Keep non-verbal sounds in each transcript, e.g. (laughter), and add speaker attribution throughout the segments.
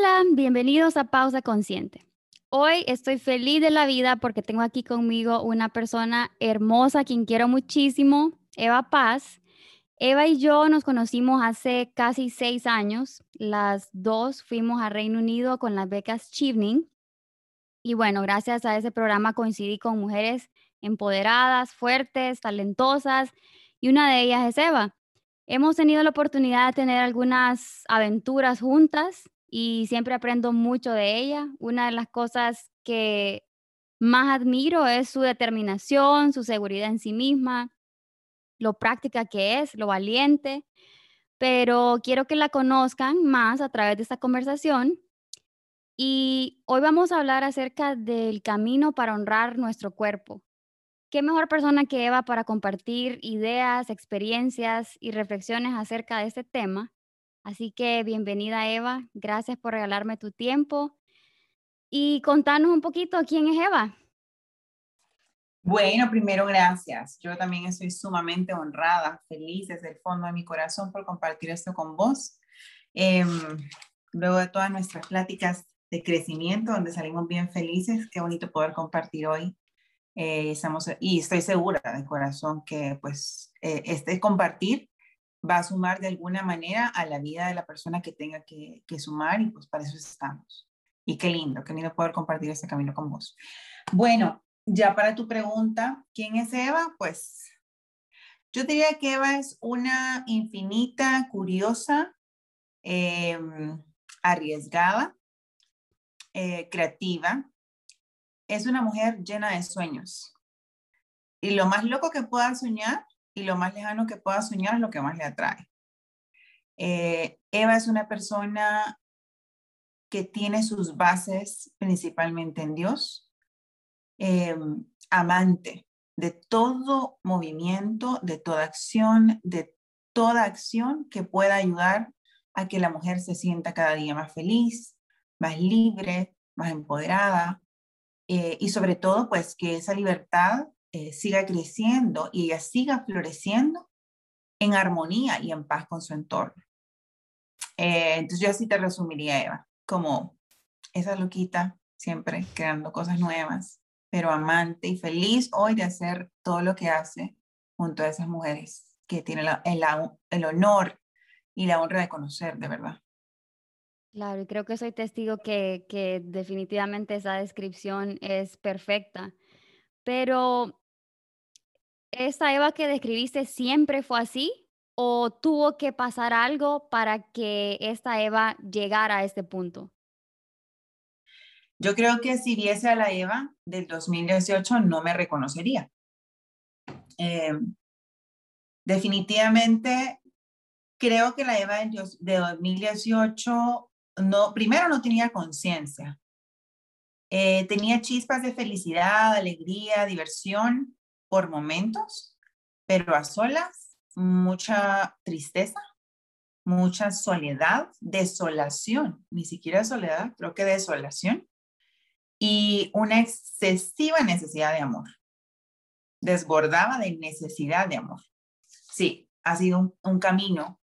Speaker 1: Hola, bienvenidos a Pausa Consciente. Hoy estoy feliz de la vida porque tengo aquí conmigo una persona hermosa, quien quiero muchísimo, Eva Paz. Eva y yo nos conocimos hace casi seis años. Las dos fuimos a Reino Unido con las becas Chivning. Y bueno, gracias a ese programa coincidí con mujeres empoderadas, fuertes, talentosas, y una de ellas es Eva. Hemos tenido la oportunidad de tener algunas aventuras juntas y siempre aprendo mucho de ella. Una de las cosas que más admiro es su determinación, su seguridad en sí misma, lo práctica que es, lo valiente, pero quiero que la conozcan más a través de esta conversación. Y hoy vamos a hablar acerca del camino para honrar nuestro cuerpo. ¿Qué mejor persona que Eva para compartir ideas, experiencias y reflexiones acerca de este tema? Así que bienvenida Eva, gracias por regalarme tu tiempo y contarnos un poquito quién es Eva.
Speaker 2: Bueno, primero gracias. Yo también estoy sumamente honrada, feliz desde el fondo de mi corazón por compartir esto con vos. Em, luego de todas nuestras pláticas de crecimiento, donde salimos bien felices, qué bonito poder compartir hoy. Eh, estamos, y estoy segura de corazón que pues eh, este compartir va a sumar de alguna manera a la vida de la persona que tenga que, sumar y pues para eso estamos. Y qué lindo, qué lindo poder compartir este camino con vos. Bueno, ya para tu pregunta, ¿quién es Eva? Pues yo diría que Eva es una infinita, curiosa, em, arriesgada, eh, creativa. Es una mujer llena de sueños. Y lo más loco que pueda soñar y lo más lejano que pueda soñar es lo que más le atrae. Eh, Eva es una persona que tiene sus bases principalmente en Dios, eh, amante de todo movimiento, de toda acción, de toda acción que pueda ayudar a que la mujer se sienta cada día más feliz, más libre, más empoderada eh, y sobre todo pues que esa libertad eh, siga creciendo y ella siga floreciendo en armonía y en paz con su entorno. Eh, entonces yo así te resumiría, Eva, como esa loquita, siempre creando cosas nuevas, pero amante y feliz hoy de hacer todo lo que hace junto a esas mujeres que tiene el, el honor y la honra de conocer, de verdad.
Speaker 1: Claro, y creo que soy testigo que, que definitivamente esa descripción es perfecta. Pero ¿Esa Eva que describiste siempre fue así o tuvo que pasar algo para que esta Eva llegara a este punto?
Speaker 2: Yo creo que si viese a la Eva del 2018 no me reconocería. Em, definitivamente creo que la Eva de 2018 no, primero no tenía conciencia. Eh, tenía chispas de felicidad, alegría, diversión, por momentos, pero a solas, mucha tristeza, mucha soledad, desolación, ni siquiera soledad, creo que desolación, y una excesiva necesidad de amor. Desbordaba de necesidad de amor. Sí, ha sido un, camino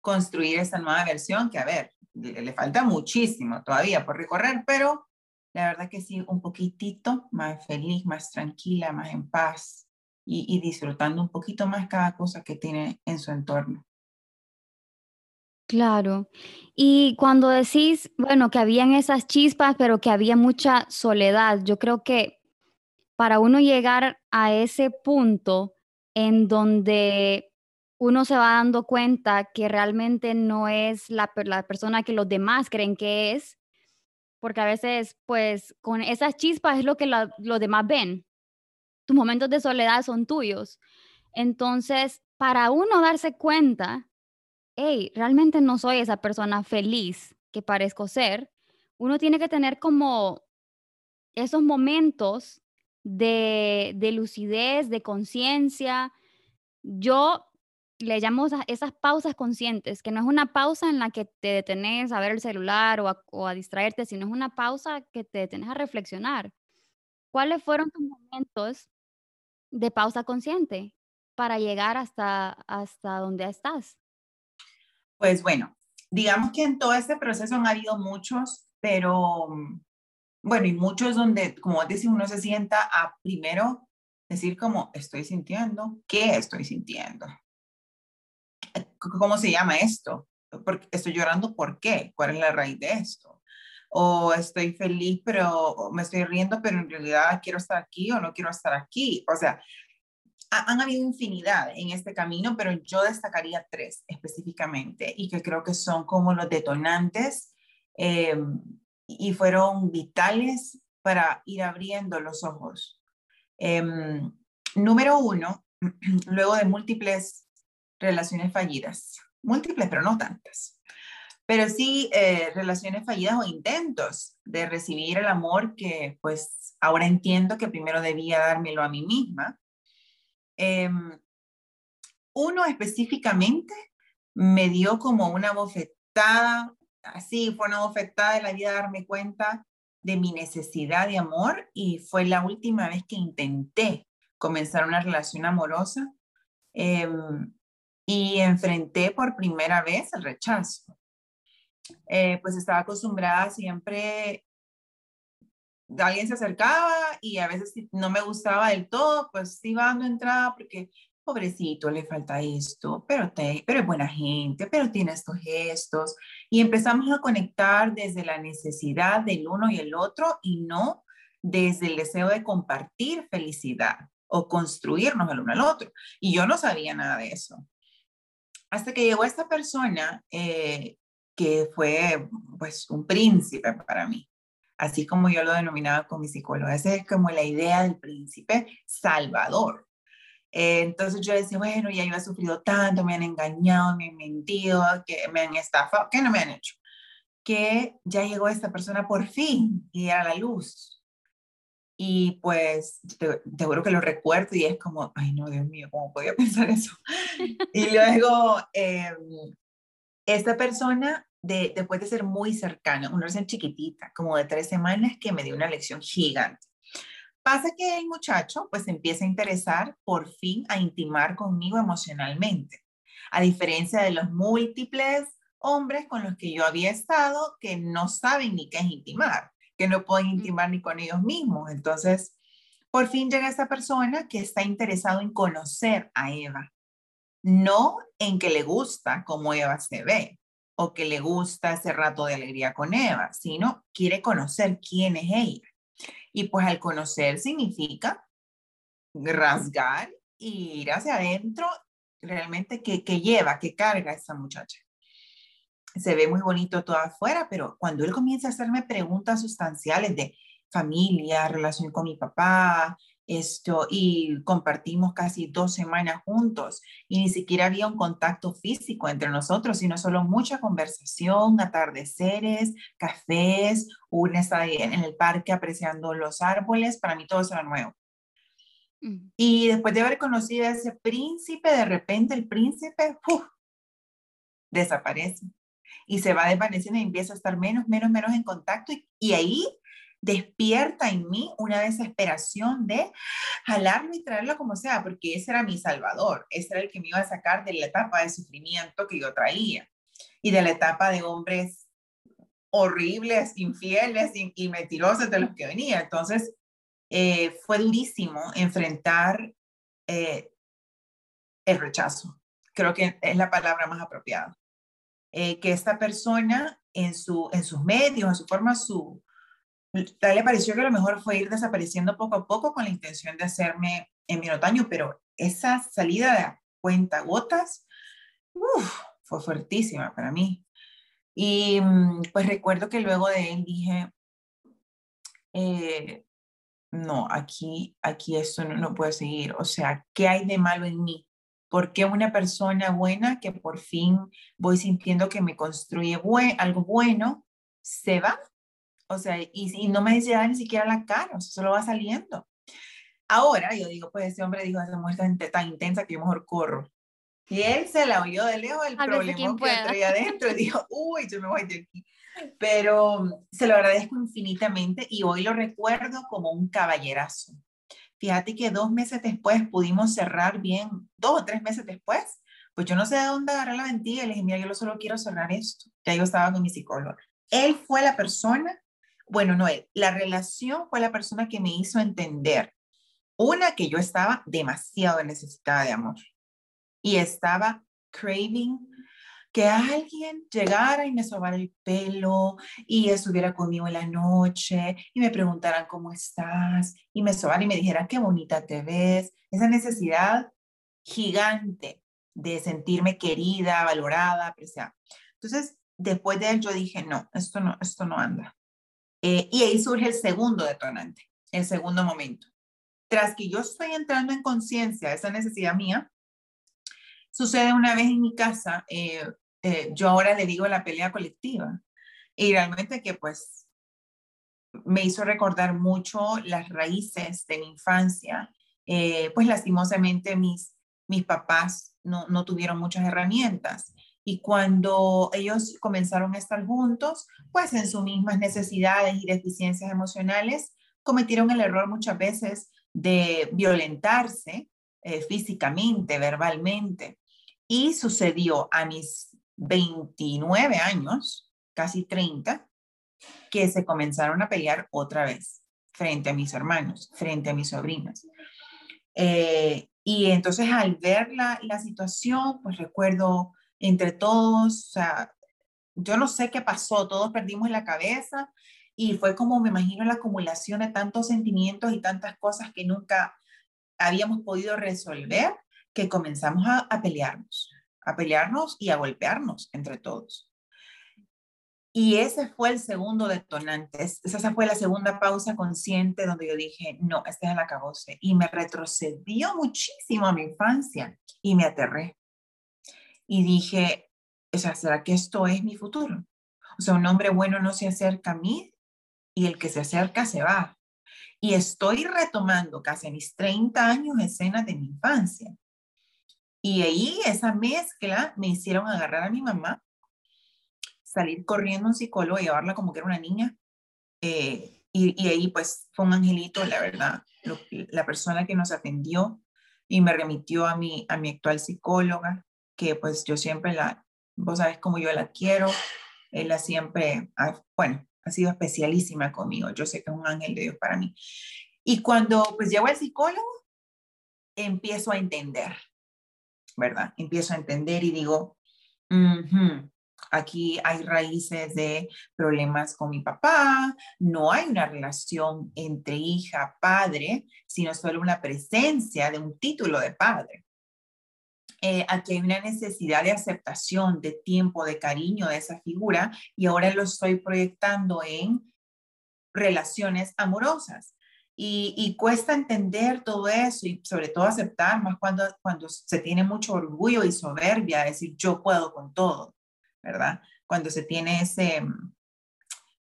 Speaker 2: construir esta nueva versión que, a ver, le falta muchísimo todavía por recorrer, pero la verdad que sí, un poquitito más feliz, más tranquila, más en paz y, disfrutando un poquito más cada cosa que tiene en su entorno.
Speaker 1: Claro. Y cuando decís, bueno, que habían esas chispas, pero que había mucha soledad, yo creo que para uno llegar a ese punto en donde uno se va dando cuenta que realmente no es la, la persona que los demás creen que es, porque a veces, pues, con esas chispas es lo que los demás ven. Tus momentos de soledad son tuyos. Entonces, para uno darse cuenta, hey, realmente no soy esa persona feliz que parezco ser, uno tiene que tener como esos momentos de, de lucidez, de conciencia. Yo le llamo esas pausas conscientes, que no es una pausa en la que te detenes a ver el celular o a, o a distraerte, sino es una pausa que te detenes a reflexionar. ¿Cuáles fueron tus momentos de pausa consciente para llegar hasta, hasta donde estás?
Speaker 2: Pues bueno, digamos que en todo este proceso han habido muchos, pero bueno, y muchos donde, como decís, uno se sienta a primero decir como, estoy sintiendo, ¿qué estoy sintiendo? ¿Cómo se llama esto? Estoy llorando, ¿por qué? ¿Cuál es la raíz de esto? O estoy feliz, pero me estoy riendo, pero en realidad quiero estar aquí o no quiero estar aquí. O sea, han habido infinidad en este camino, pero yo destacaría tres específicamente y que creo que son como los detonantes eh, y fueron vitales para ir abriendo los ojos. Eh, número uno, (clears throat) luego de múltiples relaciones fallidas, múltiples pero no tantas, pero sí eh, relaciones fallidas o intentos de recibir el amor que pues ahora entiendo que primero debía dármelo a mí misma. Em, uno específicamente me dio como una bofetada, así fue una bofetada de la vida darme cuenta de mi necesidad de amor y fue la última vez que intenté comenzar una relación amorosa. Em, y enfrenté por primera vez el rechazo. Eh, pues estaba acostumbrada siempre alguien se acercaba y a veces no me gustaba del todo, pues iba dando entrada porque pobrecito, le falta esto, pero, te, pero es buena gente, pero tiene estos gestos. Y empezamos a conectar desde la necesidad del uno y el otro y no desde el deseo de compartir felicidad o construirnos el uno al otro. Y yo no sabía nada de eso. Hasta que llegó esta persona eh, que fue pues un príncipe para mí así como yo lo denominaba con mi psicóloga. Esa es como la idea del príncipe salvador. Eh, entonces yo decía, bueno, ya yo he sufrido tanto, me han engañado, me han mentido, que me han estafado, ¿qué no me han hecho? Que ya llegó esta persona por fin y era la luz. Y pues te, juro que lo recuerdo y es como, ay no, Dios mío, ¿cómo podía (laughs) pensar eso? y luego, eh, esta persona después de ser muy cercana, una relación chiquitita, como de tres semanas, que me dio una lección gigante. Pasa que el muchacho pues empieza a interesar por fin a intimar conmigo emocionalmente, a diferencia de los múltiples hombres con los que yo había estado que no saben ni qué es intimar, que no pueden intimar ni con ellos mismos. Entonces, por fin llega esa persona que está interesado en conocer a Eva, no en que le gusta cómo Eva se ve, o que le gusta ese rato de alegría con Eva, sino quiere conocer quién es ella. Y pues al conocer significa rasgar y ir hacia adentro realmente que, que lleva, que carga esa muchacha. Se ve muy bonito todo afuera, pero cuando él comienza a hacerme preguntas sustanciales de familia, relación con mi papá, esto, y compartimos casi dos semanas juntos y ni siquiera había un contacto físico entre nosotros, sino solo mucha conversación, atardeceres, cafés, una ahí en el parque apreciando los árboles, para mí todo eso era nuevo. Mm. Y después de haber conocido a ese príncipe, de repente el príncipe desaparece y se va desvaneciendo y empieza a estar menos, menos, menos en contacto y, y ahí despierta en mí una desesperación de jalarlo y traerlo como sea, porque ese era mi salvador, ese era el que me iba a sacar de la etapa de sufrimiento que yo traía y de la etapa de hombres horribles, infieles y, mentirosos de los que venía. Entonces, eh, fue durísimo enfrentar eh, el rechazo. Creo que es la palabra más apropiada. Eh, que esta persona en, su, en sus medios, en su forma, su, tal le pareció que lo mejor fue ir desapareciendo poco a poco con la intención de hacerme en mi otoño, pero esa salida de cuenta gotas fue fuertísima para mí. Y mm, pues recuerdo que luego de él dije, eh, no, aquí, aquí esto no, no puede seguir. O sea, ¿qué hay de malo en mí? ¿Por qué una persona buena que por fin voy sintiendo que me construye algo bueno se va? O sea, y, no me dice ni siquiera la cara, o sea, solo va saliendo. Ahora yo digo, pues ese hombre dijo, esa mujer tan intensa que yo mejor corro. Y él se la oyó de lejos el problema que traía adentro y dijo, (laughs) uy, yo me voy de aquí. Pero se lo agradezco infinitamente y hoy lo recuerdo como un caballerazo. Fíjate que dos meses después pudimos cerrar bien, dos o tres meses después, pues yo no sé de dónde agarrar la ventilla y le dije, mira, yo solo quiero cerrar esto. Ya yo estaba con mi psicólogo. Él fue la persona, bueno, no él, la relación fue la persona que me hizo entender, una, que yo estaba demasiado necesitada de amor y estaba craving que alguien llegara y me sobara el pelo y estuviera conmigo en la noche y me preguntaran cómo estás y me sobara y me dijera qué bonita te ves. Esa necesidad gigante de sentirme querida, valorada, apreciada. Entonces, después de él yo dije, no, esto no, esto no anda. Eh, y ahí surge el segundo detonante, el segundo momento. Tras que yo estoy entrando en conciencia esa necesidad mía, sucede una vez en mi casa, eh, eh, yo ahora le digo la pelea colectiva, y realmente que pues me hizo recordar mucho las raíces de mi infancia, eh, pues lastimosamente mis, mis papás no, no tuvieron muchas herramientas. Y cuando ellos comenzaron a estar juntos, pues en sus mismas necesidades y deficiencias emocionales, cometieron el error muchas veces de violentarse físicamente, verbalmente. Y sucedió a mis 29 años, casi 30, que se comenzaron a pelear otra vez frente a mis hermanos, frente a mis sobrinas. Eh, y entonces al ver la, la, situación, pues recuerdo entre todos, o sea, yo no sé qué pasó, todos perdimos la cabeza y fue como me imagino la acumulación de tantos sentimientos y tantas cosas que nunca habíamos podido resolver que comenzamos a, pelearnos, a pelearnos y a golpearnos entre todos. Y ese fue el segundo detonante, esa fue la segunda pausa consciente donde yo dije, no, este es el acabose. Y me retrocedió muchísimo a mi infancia y me aterré. Y dije, o sea, ¿será que esto es mi futuro? O sea, un hombre bueno no se acerca a mí y el que se acerca se va. Y estoy retomando casi mis 30 años escenas de mi infancia. Y ahí esa mezcla me hicieron agarrar a mi mamá, salir corriendo a un psicólogo y llevarla como que era una niña. Eh, y, y, ahí pues fue un angelito, la verdad, la persona que nos atendió y me remitió a mi, a mi actual psicóloga, que pues yo siempre la, vos sabes cómo yo la quiero, ella siempre, bueno, ha sido especialísima conmigo, yo sé que es un ángel de Dios para mí. Y cuando pues llego al psicólogo, empiezo a entender, ¿verdad? Empiezo a entender y digo, aquí hay raíces de problemas con mi papá, no hay una relación entre hija, padre, sino solo una presencia de un título de padre. Eh, aquí hay una necesidad de aceptación, de tiempo, de cariño de esa figura y ahora lo estoy proyectando en relaciones amorosas. Y, cuesta entender todo eso y sobre todo aceptar, más cuando, cuando se tiene mucho orgullo y soberbia, decir yo puedo con todo, ¿verdad? Cuando se tiene ese,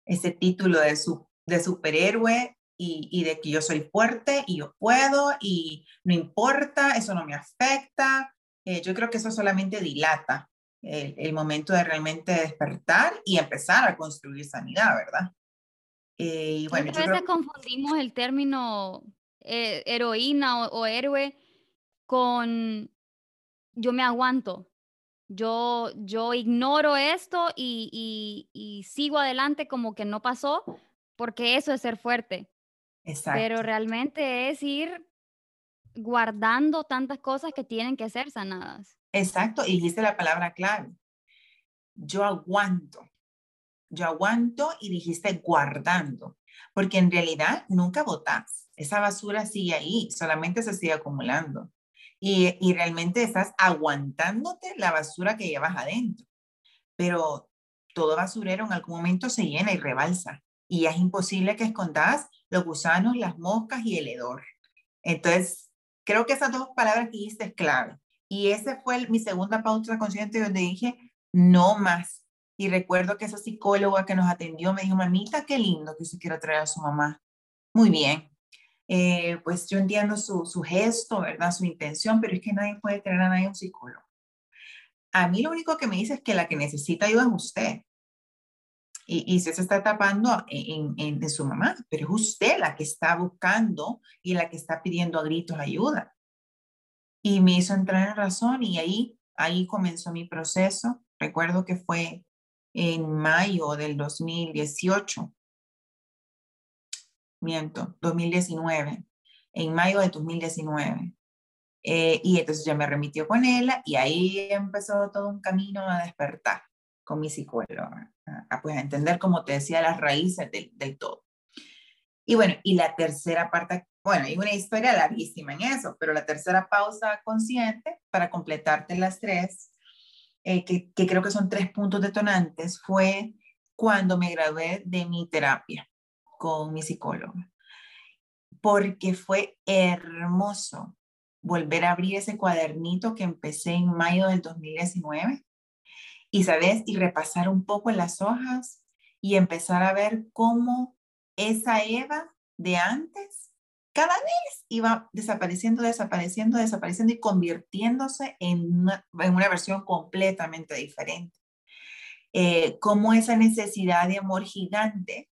Speaker 2: ese título de, su, de superhéroe y, y, de que yo soy fuerte y yo puedo y no importa, eso no me afecta. Eh, yo creo que eso solamente dilata el, el, momento de realmente despertar y empezar a construir sanidad, ¿verdad?
Speaker 1: Eh, bueno, a veces confundimos el término eh, heroína o, héroe con yo me aguanto. Yo, yo ignoro esto y, y, sigo adelante como que no pasó, porque eso es ser fuerte. Exacto. Pero realmente es ir guardando tantas cosas que tienen que ser sanadas.
Speaker 2: Exacto, y dijiste la palabra clave. Yo aguanto yo aguanto y dijiste guardando, porque en realidad nunca votas. Esa basura sigue ahí, solamente se sigue acumulando. Y, y realmente estás aguantándote la basura que llevas adentro. Pero todo basurero en algún momento se llena y rebalsa. Y es imposible que escondas los gusanos, las moscas y el hedor. Entonces, creo que esas dos palabras que dijiste es clave. Y ese fue mi segunda pausa consciente donde dije, no más. Y recuerdo que esa psicóloga que nos atendió me dijo, mamita, qué lindo que se quiera traer a su mamá. Muy bien. Eh, pues yo entiendo su, su gesto, ¿verdad? Su intención, pero es que nadie puede traer a nadie un psicólogo. A mí lo único que me dice es que la que necesita ayuda es usted. Y, y se está tapando en, en, en, su mamá, pero es usted la que está buscando y la que está pidiendo a gritos ayuda. Y me hizo entrar en razón y ahí, ahí comenzó mi proceso. Recuerdo que fue en mayo del 2018 miento, 2019, en mayo de 2019. Eh, y entonces ya me remitió con él y ahí empezó todo un camino a despertar con mi psicóloga, a, pues, a entender, como te decía, las raíces del, todo. Y bueno, y la tercera parte, bueno, hay una historia larguísima en eso, pero la tercera pausa consciente para completarte las tres, eh, que, que creo que son tres puntos detonantes, fue cuando me gradué de mi terapia con mi psicóloga, porque fue hermoso volver a abrir ese cuadernito que empecé en mayo del 2019 y, ¿sabes? Y repasar un poco las hojas y empezar a ver cómo esa Eva de antes cada vez iba desapareciendo, desapareciendo, desapareciendo y convirtiéndose en una, en una versión completamente diferente. Eh, cómo esa necesidad de amor gigante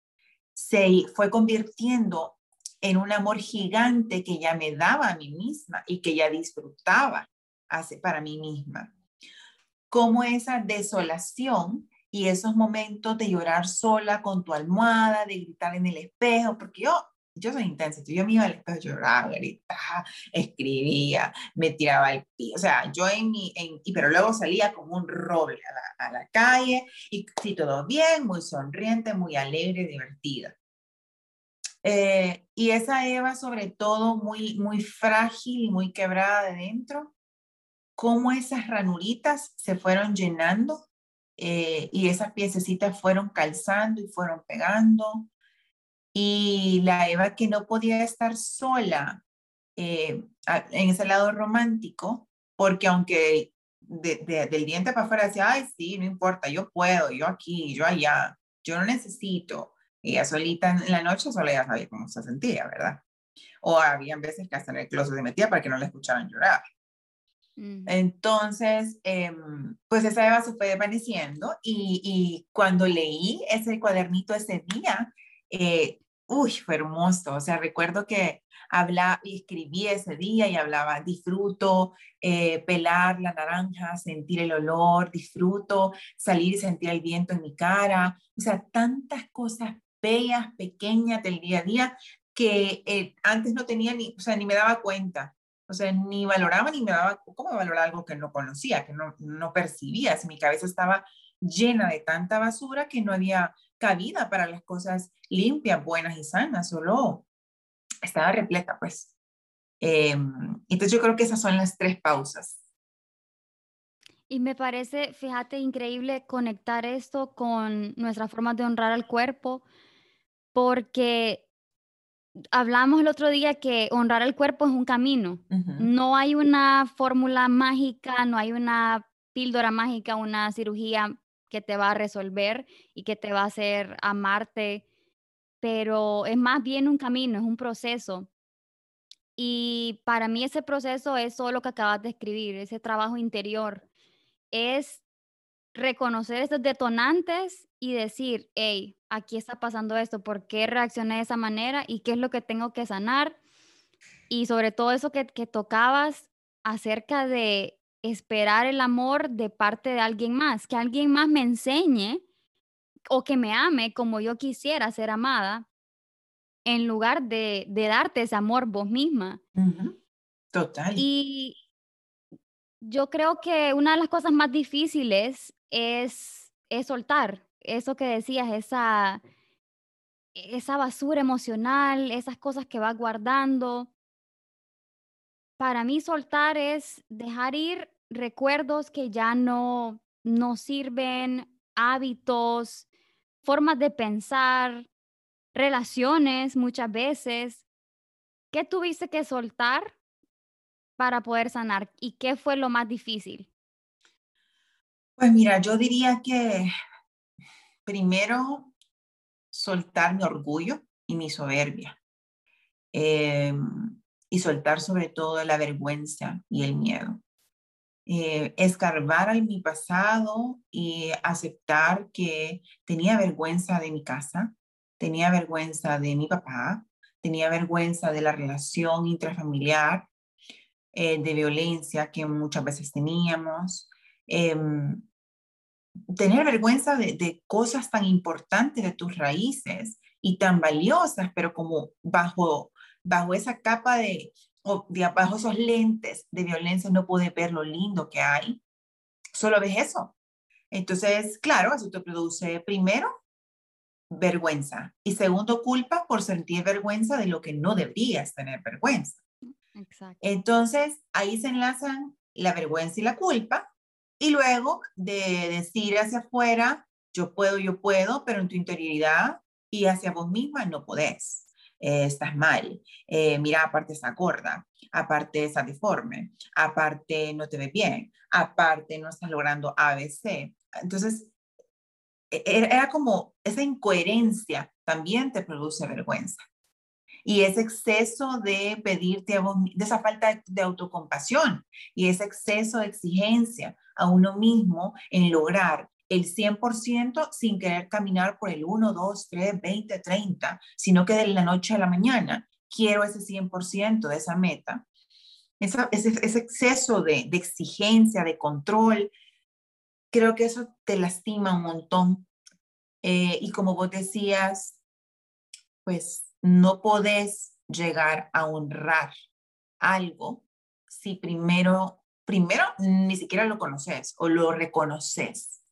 Speaker 2: se fue convirtiendo en un amor gigante que ya me daba a mí misma y que ya disfrutaba hace para mí misma. Como esa desolación y esos momentos de llorar sola con tu almohada, de gritar en el espejo, porque yo yo soy intensa, yo me iba al espejo, lloraba, gritaba, escribía, me tiraba el pie, o sea, yo en mi, pero luego salía como un roble a la, a la calle y sí, todo bien, muy sonriente, muy alegre, divertida. Eh, y esa Eva, sobre todo, muy, muy frágil y muy quebrada de dentro, cómo esas ranuritas se fueron llenando eh, y esas piececitas fueron calzando y fueron pegando y la Eva que no podía estar sola eh, en ese lado romántico, porque aunque del diente para afuera decía, ay, sí, no importa, yo puedo, yo aquí, yo allá, yo no necesito. Ella solita en la noche solo ya sabía cómo se sentía, ¿verdad? O había veces que hasta en el closet se metía para que no la escucharan llorar. Entonces, em, pues esa Eva se fue desvaneciendo y, y, cuando leí ese cuadernito ese día, eh, uy, fue hermoso. O sea, recuerdo que hablaba y escribí ese día y hablaba, disfruto eh, pelar la naranja, sentir el olor, disfruto salir y sentir el viento en mi cara. O sea, tantas cosas bellas, pequeñas del día a día que eh, antes no tenía ni, o sea, ni me daba cuenta. O sea, ni valoraba ni me daba, ¿cómo valorar algo que no conocía, que no, no percibía? Si mi cabeza estaba llena de tanta basura que no había cabida para las cosas limpias, buenas y sanas, solo estaba repleta, pues. Em, entonces yo creo que esas son las tres pausas.
Speaker 1: Y me parece, fíjate, increíble conectar esto con nuestra forma de honrar al cuerpo, porque hablamos el otro día que honrar al cuerpo es un camino. No hay una fórmula mágica, no hay una píldora mágica, una cirugía que te va a resolver y que te va a hacer amarte, pero es más bien un camino, es un proceso. Y para mí ese proceso es solo lo que acabas de escribir, ese trabajo interior. Es reconocer esos detonantes y decir, hey, aquí está pasando esto, ¿por qué reaccioné de esa manera y qué es lo que tengo que sanar? Y sobre todo eso que, que tocabas acerca de esperar el amor de parte de alguien más, que alguien más me enseñe o que me ame como yo quisiera ser amada, en lugar de, de darte ese amor vos misma.
Speaker 2: Total.
Speaker 1: Y yo creo que una de las cosas más difíciles es, es soltar eso que decías, esa, esa basura emocional, esas cosas que vas guardando. Para mí soltar es dejar ir recuerdos que ya no, no sirven, hábitos, formas de pensar, relaciones muchas veces. ¿Qué tuviste que soltar para poder sanar y qué fue lo más difícil?
Speaker 2: Pues mira, yo diría que primero soltar mi orgullo y mi soberbia. Em, y soltar sobre todo la vergüenza y el miedo. Eh, escarbar en mi pasado y aceptar que tenía vergüenza de mi casa, tenía vergüenza de mi papá, tenía vergüenza de la relación intrafamiliar, eh, de violencia que muchas veces teníamos, em, tener vergüenza de, de, cosas tan importantes de tus raíces y tan valiosas, pero como bajo, bajo esa capa de, o de bajo esos lentes de violencia no puedes ver lo lindo que hay, solo ves eso. Entonces, claro, eso te produce primero vergüenza y segundo culpa por sentir vergüenza de lo que no deberías tener vergüenza. Exacto. Entonces, ahí se enlazan la vergüenza y la culpa y luego de decir hacia afuera, yo puedo, yo puedo, pero en tu interioridad y hacia vos misma no podés. Eh, estás mal, eh, mira, aparte está gorda, aparte está deforme, aparte no te ve bien, aparte no estás logrando ABC. Entonces, e, e, era como esa incoherencia también te produce vergüenza. Y ese exceso de pedirte a vos, de esa falta de autocompasión y ese exceso de exigencia a uno mismo en lograr el 100% sin querer caminar por el 1, 2, 3, 20, 30, sino que de la noche a la mañana quiero ese 100% de esa meta. ese, ese, exceso de, de exigencia, de control, creo que eso te lastima un montón. Eh, y como vos decías, pues no podés llegar a honrar algo si primero, primero ni siquiera lo conoces o lo reconoces.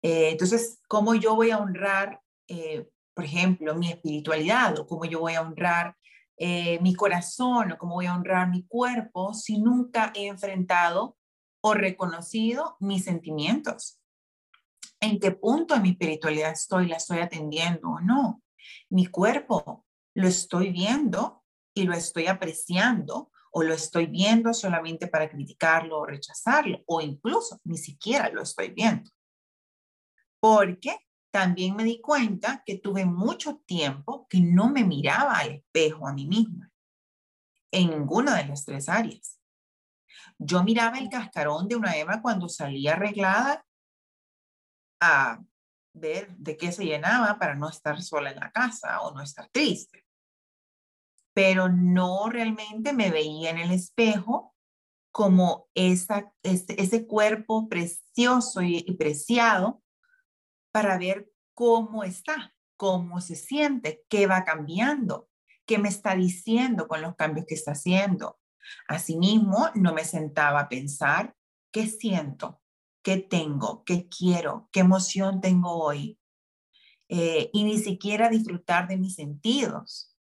Speaker 2: Eh, entonces, ¿cómo yo voy a honrar, eh, por ejemplo, mi espiritualidad o cómo yo voy a honrar eh, mi corazón o cómo voy a honrar mi cuerpo si nunca he enfrentado o reconocido mis sentimientos? ¿En qué punto de mi espiritualidad estoy? ¿La estoy atendiendo o no? Mi cuerpo lo estoy viendo y lo estoy apreciando o lo estoy viendo solamente para criticarlo o rechazarlo o incluso ni siquiera lo estoy viendo porque también me di cuenta que tuve mucho tiempo que no me miraba al espejo a mí misma, en ninguna de las tres áreas. Yo miraba el cascarón de una Eva cuando salía arreglada a ver de qué se llenaba para no estar sola en la casa o no estar triste. Pero no realmente me veía en el espejo como esa, ese, ese cuerpo precioso y, y preciado para ver cómo está, cómo se siente, qué va cambiando, qué me está diciendo con los cambios que está haciendo. Asimismo, no me sentaba a pensar qué siento, qué tengo, qué quiero, qué emoción tengo hoy. Eh, y ni siquiera disfrutar de mis sentidos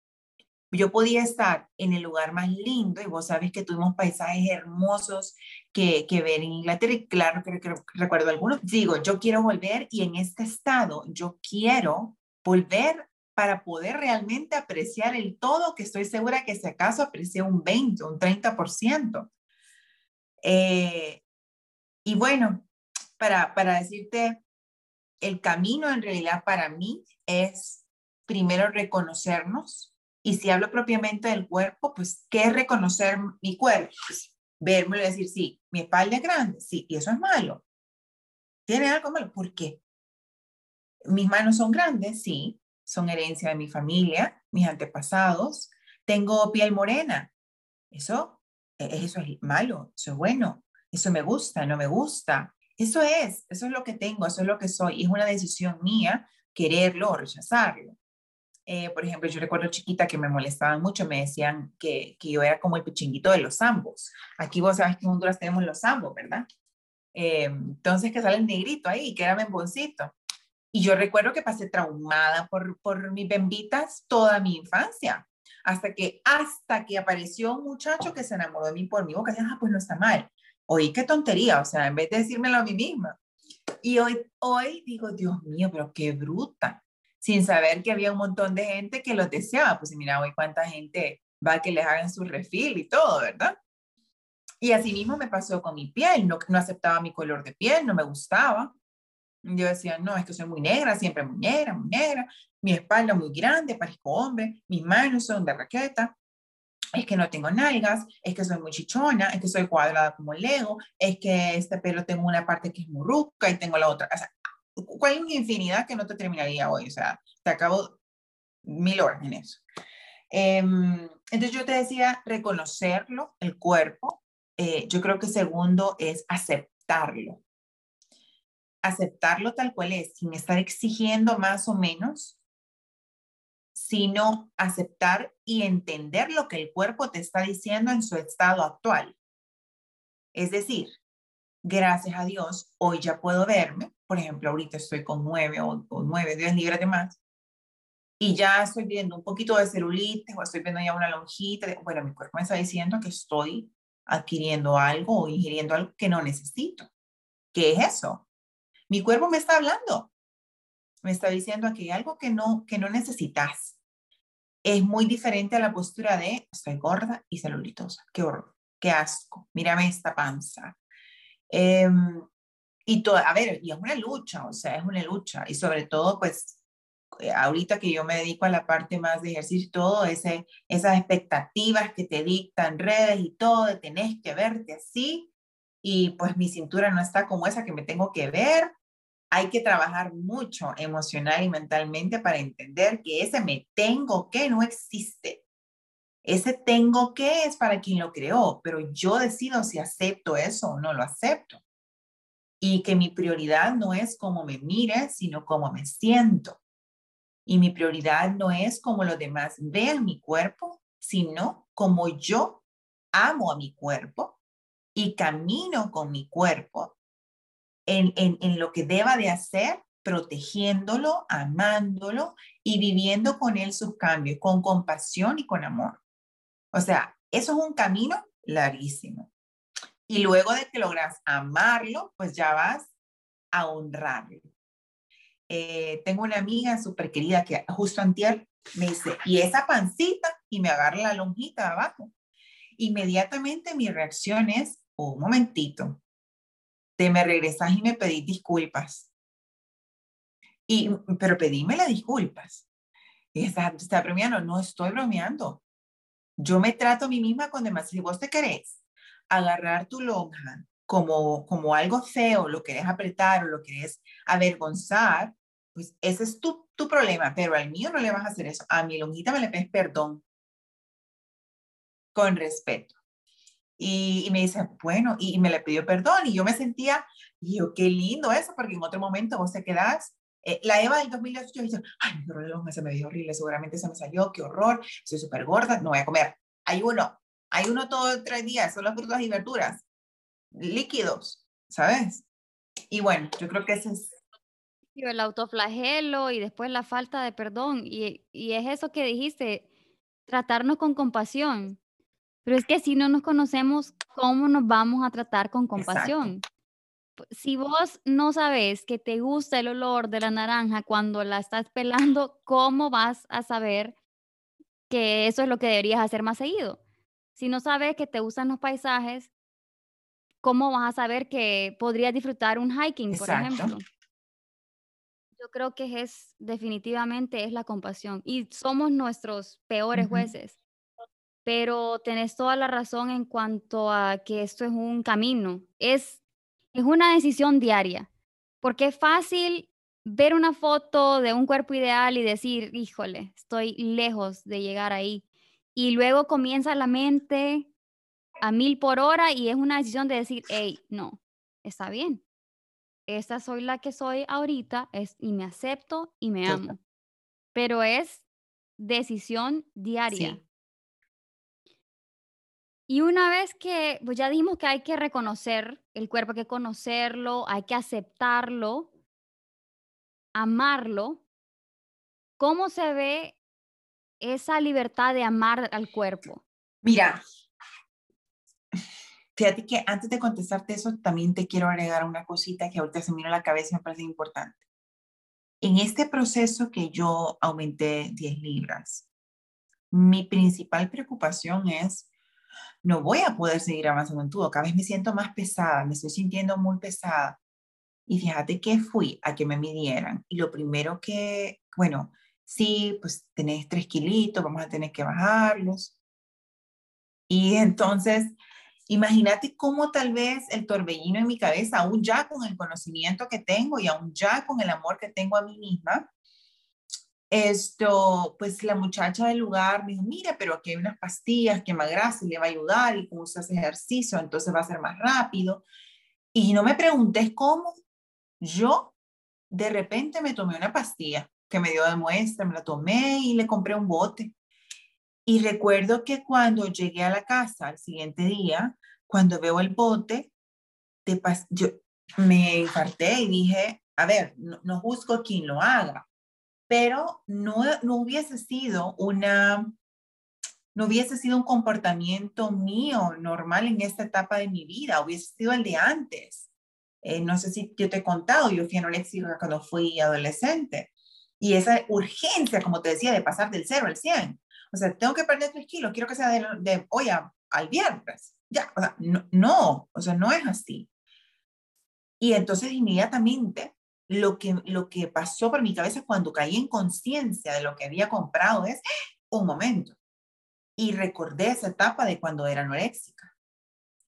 Speaker 2: yo podía estar en el lugar más lindo y vos sabes que tuvimos paisajes hermosos que, que ver en Inglaterra y claro que, recuerdo algunos. Digo, yo quiero volver y en este estado yo quiero volver para poder realmente apreciar el todo que estoy segura que si acaso aprecié un 20, un 30%. Eh, y bueno, para, para decirte, el camino en realidad para mí es primero reconocernos, y si hablo propiamente del cuerpo, pues, ¿qué es reconocer mi cuerpo? Pues, verme y decir, sí, mi espalda es grande, sí, y eso es malo. ¿Tiene algo malo? ¿Por qué? Mis manos son grandes, sí, son herencia de mi familia, mis antepasados. Tengo piel morena, eso, e, eso es malo, eso es bueno, eso me gusta, no me gusta. Eso es, eso es lo que tengo, eso es lo que soy. Y es una decisión mía quererlo o rechazarlo. Eh, por ejemplo, yo recuerdo chiquita que me molestaban mucho, me decían que, que yo era como el pichinguito de los zambos. Aquí vos sabes que en Honduras tenemos los zambos, ¿verdad? Eh, entonces que sale el negrito ahí, que era memboncito. Y yo recuerdo que pasé traumada por, por mis bembitas toda mi infancia, hasta que, hasta que apareció un muchacho que se enamoró de mí por mi boca, y ah, pues no está mal. Oí, qué tontería, o sea, en vez de decírmelo a mí misma. Y hoy, hoy digo, Dios mío, pero qué bruta sin saber que había un montón de gente que los deseaba. Pues mira, hoy cuánta gente va a que les hagan su refil y todo, ¿verdad? Y así mismo me pasó con mi piel, no, no aceptaba mi color de piel, no me gustaba. Yo decía, no, es que soy muy negra, siempre muy negra, muy negra, mi espalda muy grande, parezco hombre, mis manos son de raqueta, es que no tengo nalgas, es que soy muy chichona, es que soy cuadrada como Lego, es que este pelo tengo una parte que es muy ruca y tengo la otra. O sea, ¿cuál es infinidad que no te terminaría hoy? O sea, te acabo mil horas en eso. Em, entonces yo te decía, reconocerlo, el cuerpo. Eh, yo creo que segundo es aceptarlo. Aceptarlo tal cual es, sin estar exigiendo más o menos, sino aceptar y entender lo que el cuerpo te está diciendo en su estado actual. Es decir, gracias a Dios, hoy ya puedo verme. Por ejemplo, ahorita estoy con nueve o, nueve, diez libras de más. Y ya estoy viendo un poquito de celulitis o estoy viendo ya una lonjita. bueno, mi cuerpo me está diciendo que estoy adquiriendo algo o ingiriendo algo que no necesito. ¿Qué es eso? Mi cuerpo me está hablando. Me está diciendo que hay algo que no, que no necesitas es muy diferente a la postura de estoy gorda y celulitosa. Qué horror, qué asco, mírame esta panza. Em, y todo, a ver, y es una lucha, o sea, es una lucha. Y sobre todo, pues, eh, ahorita que yo me dedico a la parte más de ejercicio todo, ese, esas expectativas que te dictan redes y todo, de tenés que verte así, y pues mi cintura no está como esa que me tengo que ver, hay que trabajar mucho emocional y mentalmente para entender que ese me tengo que no existe. Ese tengo que es para quien lo creó, pero yo decido si acepto eso o no lo acepto. Y que mi prioridad no es cómo me mire, sino cómo me siento. Y mi prioridad no es cómo los demás vean mi cuerpo, sino como yo amo a mi cuerpo y camino con mi cuerpo en, lo que deba de hacer, protegiéndolo, amándolo y viviendo con él sus cambios, con compasión y con amor. O sea, eso es un camino larguísimo. Y luego de que logras amarlo, pues ya vas a honrarlo. Eh, tengo una amiga súper querida que justo antier me dice, ¿y esa pancita? Y me agarra la lonjita abajo. Inmediatamente mi reacción es, un momentito, me regresas y me pedís disculpas. Y, pero pedíme las disculpas. Y está, está bromeando, no estoy bromeando. Yo me trato a mí misma con demás. Si vos te querés agarrar tu lonja como, como algo feo, lo querés apretar o lo querés avergonzar, pues ese es tu, tu problema, pero al mío no le vas a hacer eso. A mi lonjita me le pides perdón. Con respeto. Y, me dice, bueno, y, me le pidió perdón y yo me sentía, yo, qué lindo eso, porque en otro momento vos te quedás. Eh, la Eva del 2018 dice, ay, mi reloj se me dio horrible, seguramente se me salió, qué horror, soy súper gorda, no voy a comer. Hay uno, hay uno todo tres días, son las frutas y verduras, líquidos, ¿sabes? Y bueno, yo creo que ese es...
Speaker 1: El autoflagelo y después la falta de perdón. Y, y es eso que dijiste, tratarnos con compasión. Pero es que si no nos conocemos, ¿cómo nos vamos a tratar con compasión? Si vos no sabes que te gusta el olor de la naranja cuando la estás pelando, ¿cómo vas a saber que eso es lo que deberías hacer más seguido? Si no sabes que te gustan los paisajes, ¿cómo vas a saber que podrías disfrutar un hiking, por ejemplo? Yo creo que es definitivamente es la compasión y somos nuestros peores jueces pero tenés toda la razón en cuanto a que esto es un camino, es, es una decisión diaria, porque es fácil ver una foto de un cuerpo ideal y decir, híjole, estoy lejos de llegar ahí. Y luego comienza la mente a mil por hora y es una decisión de decir, hey, no, está bien. Esta soy la que soy ahorita es, y me acepto y me amo. Pero es decisión diaria. Y una vez que, pues ya dijimos que hay que reconocer el cuerpo, hay que conocerlo, hay que aceptarlo, amarlo, ¿cómo se ve esa libertad de amar al cuerpo?
Speaker 2: Mira, fíjate que antes de contestarte eso, también te quiero agregar una cosita que ahorita se me a la cabeza y me parece importante. En este proceso que yo aumenté 10 libras, mi principal preocupación es no voy a poder seguir avanzando en todo. Cada vez me siento más pesada, me estoy sintiendo muy pesada. Y fíjate que fui a que me midieran. Y lo primero que, bueno, sí, pues tenés tres kilitos, vamos a tener que bajarlos. Y entonces, imagínate cómo tal vez el torbellino en mi cabeza, aún ya con el conocimiento que tengo y aún ya con el amor que tengo a mí misma, esto, pues la muchacha del lugar me dijo, mira, pero aquí hay unas pastillas que grasa y le va a ayudar y como usas ejercicio, entonces va a ser más rápido. Y no me preguntes cómo. Yo de repente me tomé una pastilla que me dio de muestra, me la tomé y le compré un bote. Y recuerdo que cuando llegué a la casa al siguiente día, cuando veo el bote, de yo me infarté y dije, a ver, no, no juzgo quien lo haga, pero no, no hubiese sido una, no hubiese sido un comportamiento mío normal en esta etapa de mi vida, hubiese sido el de antes. Eh, no sé si yo te he contado, yo fui anoréxica cuando fui adolescente y esa urgencia, como te decía, de pasar del 0 al 100. O sea, tengo que perder 3 kilos, quiero que sea de, de hoy al viernes. Ya, o sea, no, no, o sea, no es así. Y entonces inmediatamente lo que, lo que pasó por mi cabeza cuando caí en conciencia de lo que había comprado es un momento. Y recordé esa etapa de cuando era anoréxica.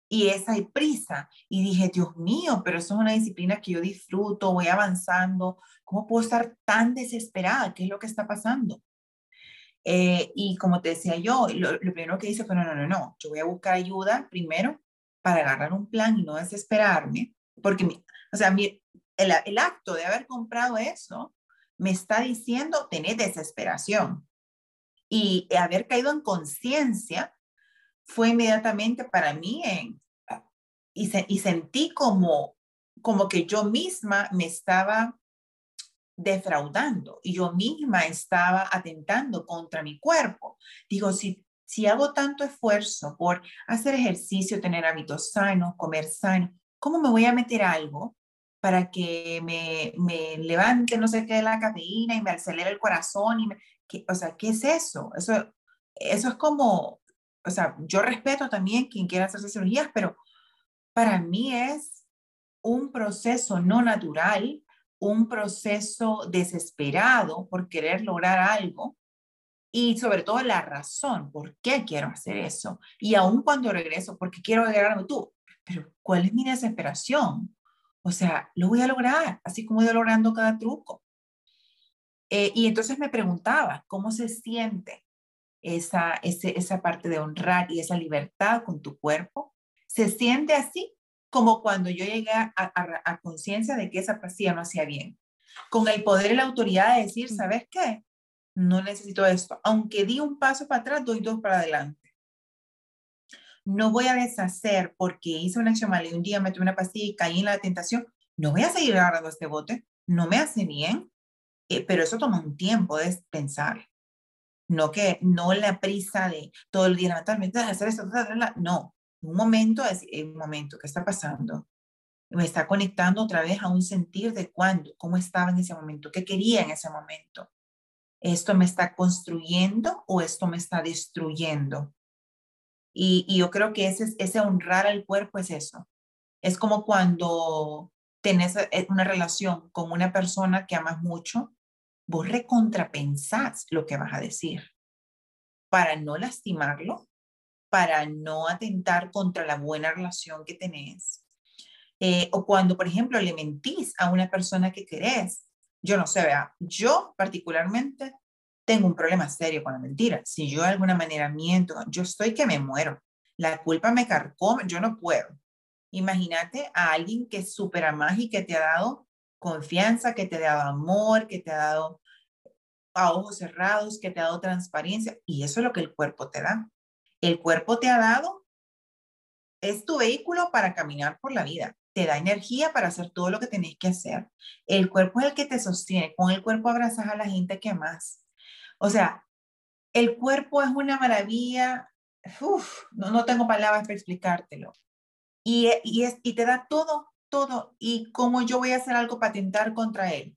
Speaker 2: Y esa prisa. Y dije, Dios mío, pero eso es una disciplina que yo disfruto, voy avanzando. ¿Cómo puedo estar tan desesperada? ¿Qué es lo que está pasando? Eh, y como te decía yo, lo, primero que hice fue, no, no, no, no, yo voy a buscar ayuda primero para agarrar un plan y no desesperarme, porque, o sea, mi, el, acto de haber comprado eso me está diciendo tener desesperación. Y haber caído en conciencia fue inmediatamente para mí en, y, y sentí como, como que yo misma me estaba defraudando y yo misma estaba atentando contra mi cuerpo. Digo, si, si hago tanto esfuerzo por hacer ejercicio, tener hábitos sanos, comer sano, ¿cómo me voy a meter algo para que me, me levante no sé qué la cafeína y me acelere el corazón. Y me, o sea, ¿qué es eso? eso? Eso es como, o sea, yo respeto también quien quiera hacerse cirugías, pero para mí es un proceso no natural, un proceso desesperado por querer lograr algo y sobre todo la razón por qué quiero hacer eso. Y aún cuando regreso, porque quiero lograr tú, pero ¿cuál es mi desesperación? O sea, lo voy a lograr, así como he ido logrando cada truco. Eh, y entonces me preguntaba, ¿cómo se siente esa, esa parte de honrar y esa libertad con tu cuerpo? ¿Se siente así como cuando yo llegué a, conciencia de que esa pastilla no hacía bien? Con el poder y la autoridad de decir, ¿sabes qué? No necesito esto. Aunque di un paso para atrás, doy dos para adelante no voy a deshacer porque hice una y un día me tomé una pastilla y caí en la tentación, no voy a seguir agarrando este bote, no me hace bien, eh, pero eso toma un tiempo de pensar. No que, no la prisa de todo el día levantarme, hacer esto, no, un momento, es un momento, ¿qué está pasando? Me está conectando otra vez a un sentir de cuándo, cómo estaba en ese momento, qué quería en ese momento. ¿Esto me está construyendo o esto me está destruyendo? Y, yo creo que ese, honrar al cuerpo es eso. Es como cuando tenés eh, una relación con una persona que amas mucho, vos recontrapensás lo que vas a decir para no lastimarlo, para no atentar contra la buena relación que tenés. Eh, o cuando, por ejemplo, le mentís a una persona que querés. Yo no sé, vea, yo particularmente tengo un problema serio con la mentira. Si yo de alguna manera miento, yo estoy que me muero. La culpa me carcome, yo no puedo. Imagínate a alguien que es súper amás y que te ha dado confianza, que te ha dado amor, que te ha dado a ojos cerrados, que te ha dado transparencia. Y eso es lo que el cuerpo te da. El cuerpo te ha dado, es tu vehículo para caminar por la vida. Te da energía para hacer todo lo que tenés que hacer. El cuerpo es el que te sostiene. Con el cuerpo abrazas a la gente que amas o sea, el cuerpo es una maravilla, no, no tengo palabras para explicártelo. Y, y, es, y te da todo, todo. Y cómo yo voy a hacer algo para tentar contra él.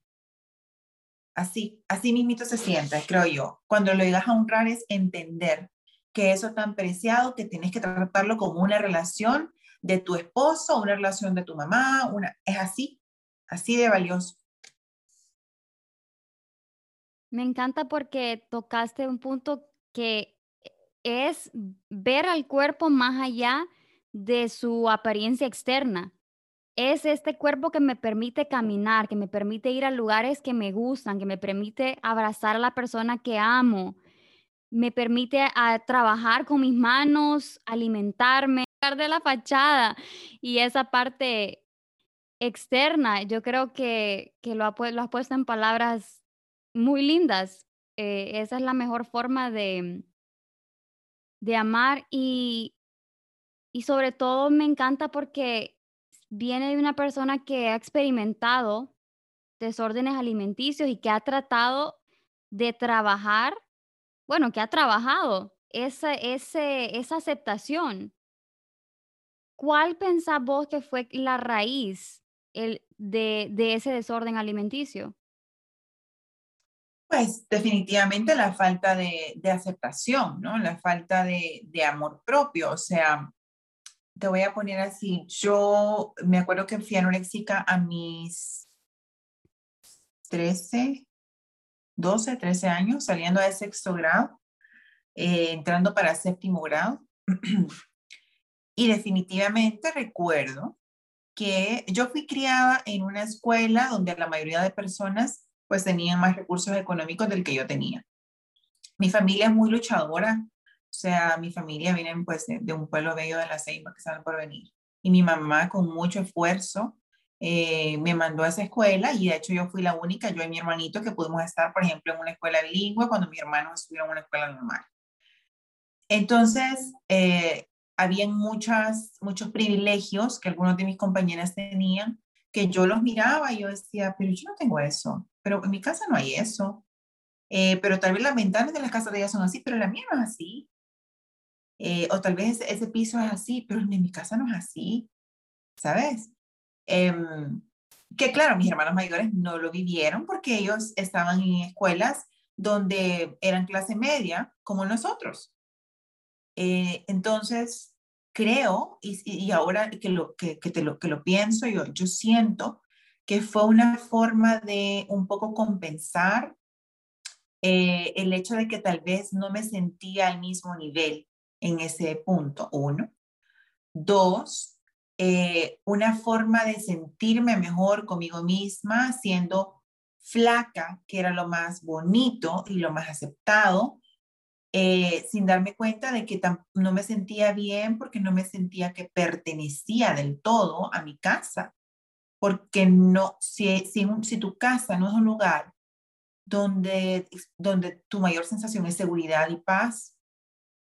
Speaker 2: Así, así mismito se siente, creo yo. Cuando lo llegas a honrar es entender que eso tan preciado que tienes que tratarlo como una relación de tu esposo, una relación de tu mamá, una, es así, así de valioso.
Speaker 1: Me encanta porque tocaste un punto que es ver al cuerpo más allá de su apariencia externa. Es este cuerpo que me permite caminar, que me permite ir a lugares que me gustan, que me permite abrazar a la persona que amo, me permite trabajar con mis manos, alimentarme, de la fachada y esa parte externa, yo creo que, que lo, ha, lo has puesto en palabras muy lindas. Eh, esa es la mejor forma de, de amar y, y sobre todo me encanta porque viene de una persona que ha experimentado desórdenes alimenticios y que ha tratado de trabajar, bueno, que ha trabajado esa, ese, esa aceptación. ¿Cuál pensás vos que fue la raíz el, de, de ese desorden alimenticio?
Speaker 2: Pues definitivamente la falta de, aceptación, ¿no? La falta de, amor propio. O sea, te voy a poner así, yo me acuerdo que fui anoréxica a mis 13, 12, 13 años, saliendo de sexto grado, eh, entrando para séptimo grado. (clears throat) y definitivamente recuerdo que yo fui criada en una escuela donde la mayoría de personas pues tenían más recursos económicos del que yo tenía. Mi familia es muy luchadora, o sea, mi familia viene pues de, un pueblo bello de la Ceiba que saben por venir. Y mi mamá con mucho esfuerzo eh, me mandó a esa escuela y de hecho yo fui la única, yo y mi hermanito, que pudimos estar, por ejemplo, en una escuela bilingüe cuando mi hermano estuviera en una escuela normal. Entonces, eh, habían muchas, muchos privilegios que algunos de mis compañeras tenían, que yo los miraba y yo decía, pero yo no tengo eso pero en mi casa no hay eso. Eh, pero tal vez las ventanas de las casas de ellas son así, pero la mía no es así. Eh, o tal vez ese, piso es así, pero en mi casa no es así, ¿sabes? Em, que claro, mis hermanos mayores no lo vivieron porque ellos estaban en escuelas donde eran clase media, como nosotros. Eh, entonces, creo, y, y, ahora que lo, que, que, te lo, que lo pienso, yo, yo siento que fue una forma de un poco compensar eh, el hecho de que tal vez no me sentía al mismo nivel en ese punto, uno. Dos, eh, una forma de sentirme mejor conmigo misma siendo flaca, que era lo más bonito y lo más aceptado, eh, sin darme cuenta de que no me sentía bien porque no me sentía que pertenecía del todo a mi casa porque no, si, si, si tu casa no es un lugar donde, donde tu mayor sensación es seguridad y paz,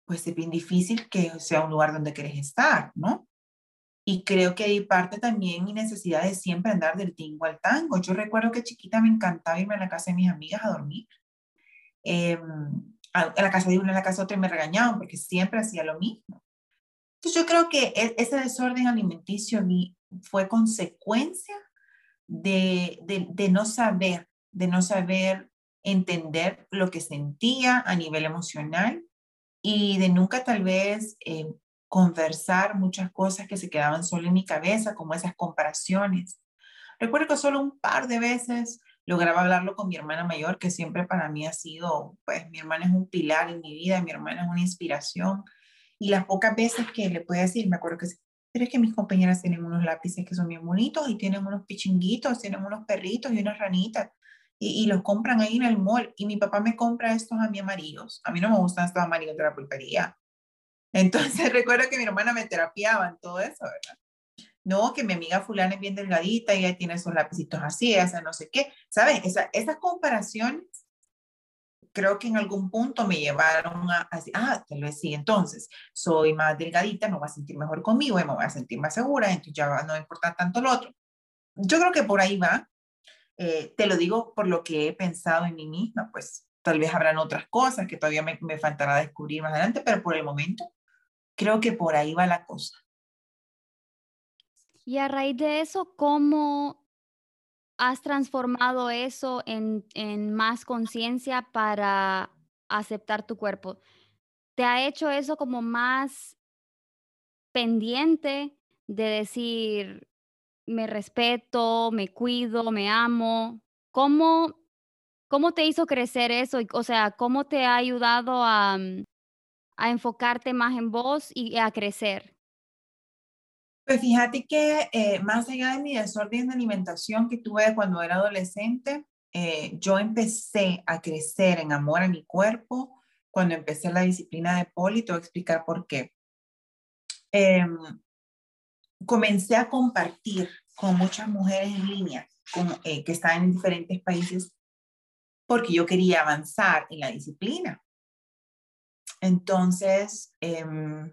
Speaker 2: pues es bien difícil que sea un lugar donde quieres estar, ¿no? Y creo que hay parte también mi necesidad de siempre andar del tingo al tango. Yo recuerdo que chiquita me encantaba irme a la casa de mis amigas a dormir. Eh, a, la casa de una, a la casa de otra y me regañaban porque siempre hacía lo mismo. Entonces yo creo que e, ese desorden alimenticio fue consecuencia de, de, no saber, de no saber entender lo que sentía a nivel emocional y de nunca tal vez eh, conversar muchas cosas que se quedaban solo en mi cabeza, como esas comparaciones. Recuerdo que solo un par de veces lograba hablarlo con mi hermana mayor, que siempre para mí ha sido, pues mi hermana es un pilar en mi vida, mi hermana es una inspiración y las pocas veces que le puede decir, me acuerdo que pero es que mis compañeras tienen unos lápices que son bien bonitos y tienen unos pichinguitos, tienen unos perritos y unas ranitas y, y, los compran ahí en el mall y mi papá me compra estos a mí amarillos. A mí no me gustan estos amarillos de la pulpería. (laughs) Entonces (laughs) recuerdo que mi hermana me terapiaba en todo eso, ¿verdad? No, que mi amiga fulana es bien delgadita y ella tiene esos lapicitos así, esa no sé qué. ¿Sabes? Esa, esas comparaciones creo que en algún punto me llevaron a, decir, ah, tal vez sí, entonces soy más delgadita, me voy a sentir mejor conmigo, me voy a sentir más segura, entonces ya no importa tanto lo otro. Yo creo que por ahí va. Eh, te lo digo por lo que he pensado en mí misma, pues tal vez habrán otras cosas que todavía me, me faltará descubrir más adelante, pero por el momento creo que por ahí va la cosa.
Speaker 1: Y a raíz de eso, ¿cómo has transformado eso en, en más conciencia para aceptar tu cuerpo? te ha hecho eso como más pendiente de decir, me respeto, me cuido, me amo? ¿Cómo, cómo te hizo crecer eso? O sea, ¿cómo te ha ayudado a, mm, a enfocarte más en vos y a crecer?
Speaker 2: Pues fíjate que eh, más allá de mi desorden de alimentación que tuve cuando era adolescente, eh, yo empecé a crecer en amor a mi cuerpo cuando empecé la disciplina de poli. Te voy a explicar por qué. Em, comencé a compartir con muchas mujeres en línea eh, que estaban en diferentes países porque yo quería avanzar en la disciplina. Entonces, em,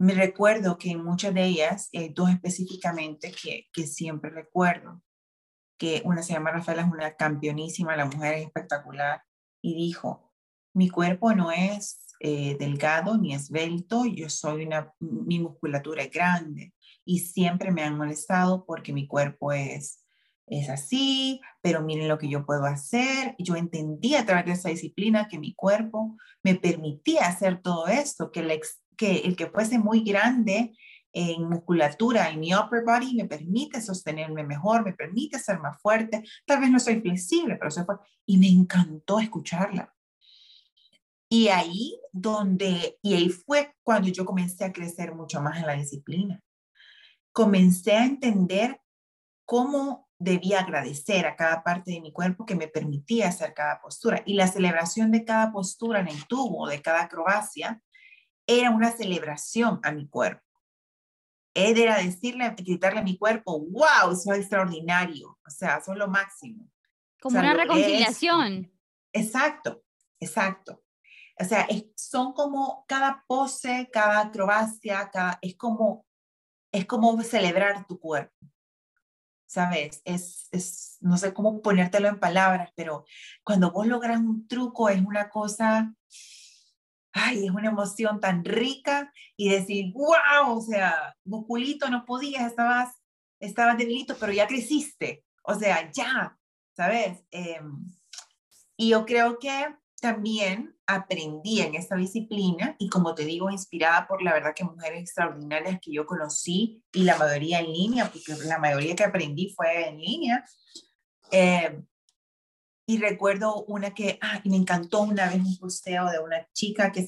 Speaker 2: me recuerdo que en muchas de ellas, hay dos específicamente que, que siempre recuerdo, que una se llama Rafaela, es una campeonísima, la mujer es espectacular, y dijo, mi cuerpo no es eh, delgado ni esbelto, yo soy una, mi musculatura es grande y siempre me han molestado porque mi cuerpo es, es así, pero miren lo que yo puedo hacer. Yo entendí a través de esa disciplina que mi cuerpo me permitía hacer todo esto, que el, que, el que fuese muy grande en musculatura, en mi upper body, me permite sostenerme mejor, me permite ser más fuerte. Tal vez no soy flexible, pero soy fuerte. Y me encantó escucharla. Y ahí donde, y ahí fue cuando yo comencé a crecer mucho más en la disciplina. Comencé a entender cómo debía agradecer a cada parte de mi cuerpo que me permitía hacer cada postura. Y la celebración de cada postura en el tubo, de cada acrobacia, era una celebración a mi cuerpo. Era decirle, gritarle a mi cuerpo, wow, soy extraordinario, o sea, son lo máximo.
Speaker 1: Como una reconciliación.
Speaker 2: exacto, exacto. O sea, son como cada pose, cada acrobacia, cada, es, como, es como celebrar tu cuerpo. ¿Sabes? Es, es, no sé cómo ponértelo en palabras, pero cuando vos logras un truco es una cosa, ay, es una emoción tan rica y decir, wow, o sea, musculito, no podías, estabas, estabas debilito, pero ya creciste. O sea, ya, ¿sabes? Em, y yo creo que también aprendí en esta disciplina y como te digo, inspirada por la verdad que mujeres extraordinarias que yo conocí y la mayoría en línea, porque la mayoría que aprendí fue en línea. Eh, y recuerdo una que, ah, me encantó una vez un posteo de una chica que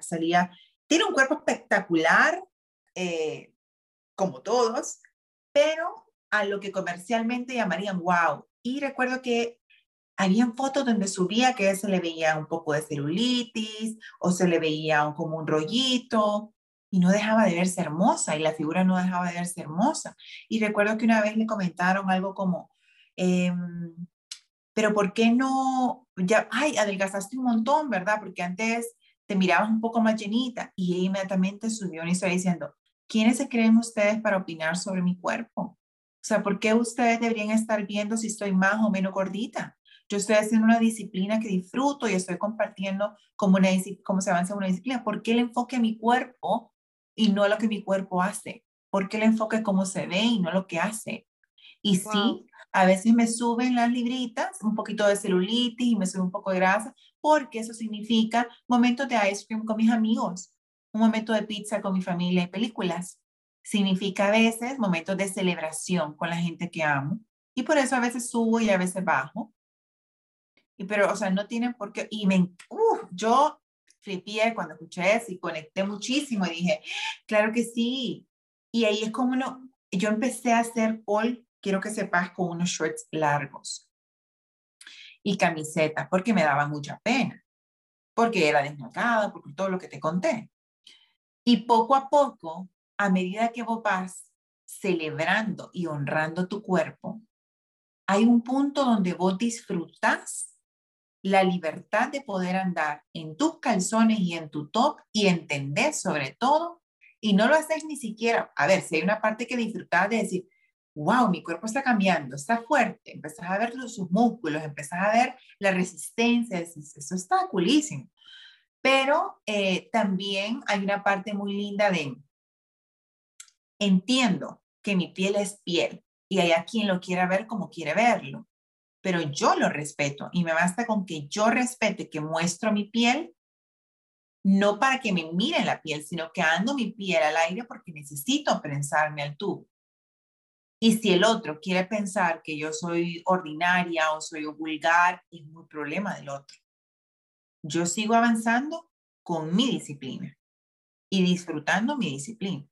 Speaker 2: salía, tiene un cuerpo espectacular, eh, como todos, pero a lo que comercialmente llamarían wow. Y recuerdo que habían fotos donde subía que se le veía un poco de celulitis o se le veía como un rollito y no dejaba de verse hermosa y la figura no dejaba de verse hermosa. Y recuerdo que una vez le comentaron algo como, em, pero ¿por qué no? Ya, ay, adelgazaste un montón, ¿verdad? Porque antes te mirabas un poco más llenita y ella inmediatamente subió y estaba diciendo, ¿quiénes se creen ustedes para opinar sobre mi cuerpo? O sea, ¿por qué ustedes deberían estar viendo si estoy más o menos gordita? Yo estoy haciendo una disciplina que disfruto y estoy compartiendo cómo, una, cómo se avanza una disciplina. ¿Por qué el enfoque a mi cuerpo y no a lo que mi cuerpo hace? ¿Por qué el enfoque a cómo se ve y no lo que hace? Y sí, a veces me suben las libritas, un poquito de celulitis y me sube un poco de grasa, porque eso significa momentos de ice cream con mis amigos, un momento de pizza con mi familia y películas. Significa a veces momentos de celebración con la gente que amo. Y por eso a veces subo y a veces bajo pero, o sea, no tienen por qué, y me, uh, yo flipié cuando escuché eso y conecté muchísimo y dije, claro que sí. Y ahí es como uno, yo empecé a hacer all, quiero que sepas, con unos shorts largos y camiseta, porque me daba mucha pena, porque era desnudada, porque todo lo que te conté. Y poco a poco, a medida que vos vas celebrando y honrando tu cuerpo, hay un punto donde vos disfrutas la libertad de poder andar en tus calzones y en tu top y entender sobre todo, y no lo haces ni siquiera, a ver, si hay una parte que disfrutas de decir, wow, mi cuerpo está cambiando, está fuerte, empezás a ver sus músculos, empezás a ver la resistencia, eso está coolísimo. Pero eh, también hay una parte muy linda de, entiendo que mi piel es piel y hay a quien lo quiera ver como quiere verlo pero yo lo respeto y me basta con que yo respete que muestro mi piel no para que me mire la piel, sino que ando mi piel al aire porque necesito prensarme al tubo. Y si el otro quiere pensar que yo soy ordinaria o soy vulgar, es muy problema del otro. Yo sigo avanzando con mi disciplina y disfrutando mi disciplina.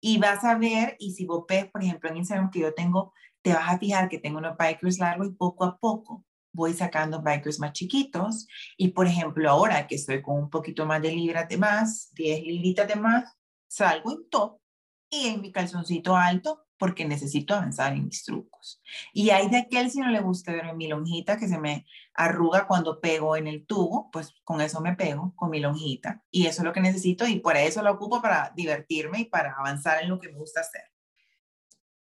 Speaker 2: Y vas a ver, y si vos ves, por ejemplo, en Instagram que yo tengo, te vas a fijar que tengo unos bikers largos y poco a poco voy sacando bikers más chiquitos. Y por ejemplo, ahora que estoy con un poquito más de libras de más, 10 libritas de más, salgo en top y en mi calzoncito alto porque necesito avanzar en mis trucos. Y hay de aquel, si no le gusta ver mi lonjita, que se me arruga cuando pego en el tubo, pues con eso me pego, con mi lonjita. Y eso es lo que necesito y por eso lo ocupo para divertirme y para avanzar en lo que me gusta hacer.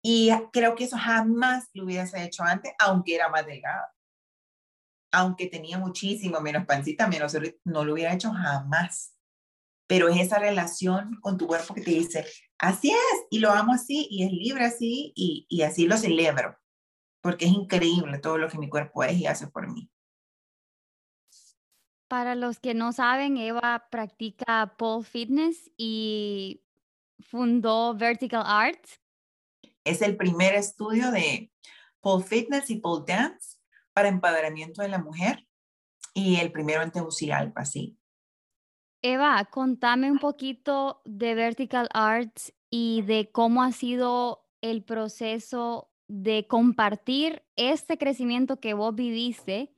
Speaker 2: Y creo que eso jamás lo hubiese hecho antes, aunque era más delgada. Aunque tenía muchísimo menos pancita, menos, no lo hubiera hecho jamás pero es esa relación con tu cuerpo que te dice, así es, y lo amo así, y es libre así, y, y así lo celebro, porque es increíble todo lo que mi cuerpo es y hace por mí.
Speaker 1: Para los que no saben, Eva practica pole fitness y fundó Vertical Arts.
Speaker 2: Es el primer estudio de pole fitness y pole dance para empoderamiento de la mujer y el primero en Tegucigalpa, sí.
Speaker 1: Eva, contame un poquito de Vertical Arts y de cómo ha sido el proceso de compartir este crecimiento que vos viviste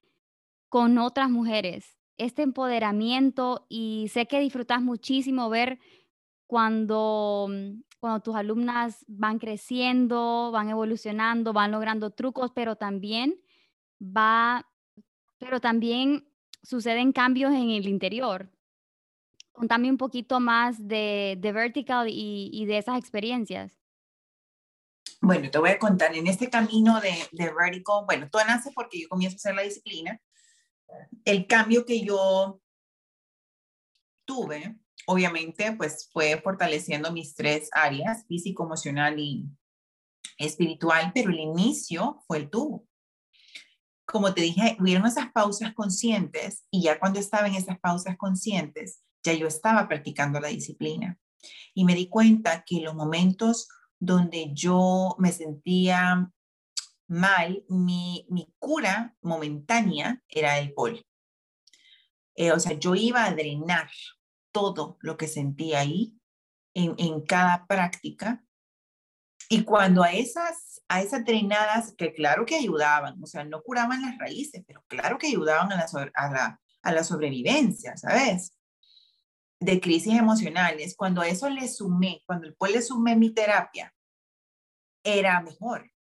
Speaker 1: con otras mujeres, este empoderamiento y sé que disfrutas muchísimo ver cuando, mm, cuando tus alumnas van creciendo, van evolucionando, van logrando trucos, pero también va, pero también suceden cambios en el interior, Contame un poquito más de, de Vertical y, y, de esas experiencias.
Speaker 2: Bueno, te voy a contar, en este camino de, de Vertical, bueno, todo nace porque yo comienzo a hacer la disciplina. El cambio que yo tuve, obviamente, pues fue fortaleciendo mis tres áreas, físico, emocional y espiritual, pero el inicio fue el tubo. Como te dije, hubieron esas pausas conscientes y ya cuando estaba en esas pausas conscientes, ya yo estaba practicando la disciplina. Y me di cuenta que los momentos donde yo me sentía mal, mi, cura momentánea era el pol. Eh, o sea, yo iba a drenar todo lo que sentía ahí en, en cada práctica. Y cuando a esas, a esas drenadas, que claro que ayudaban, o sea, no curaban las raíces, pero claro que ayudaban a la, a la, a la sobrevivencia, ¿sabes? De crisis emocionales, cuando eso le sumé, cuando después le sumé mi terapia, era mejor.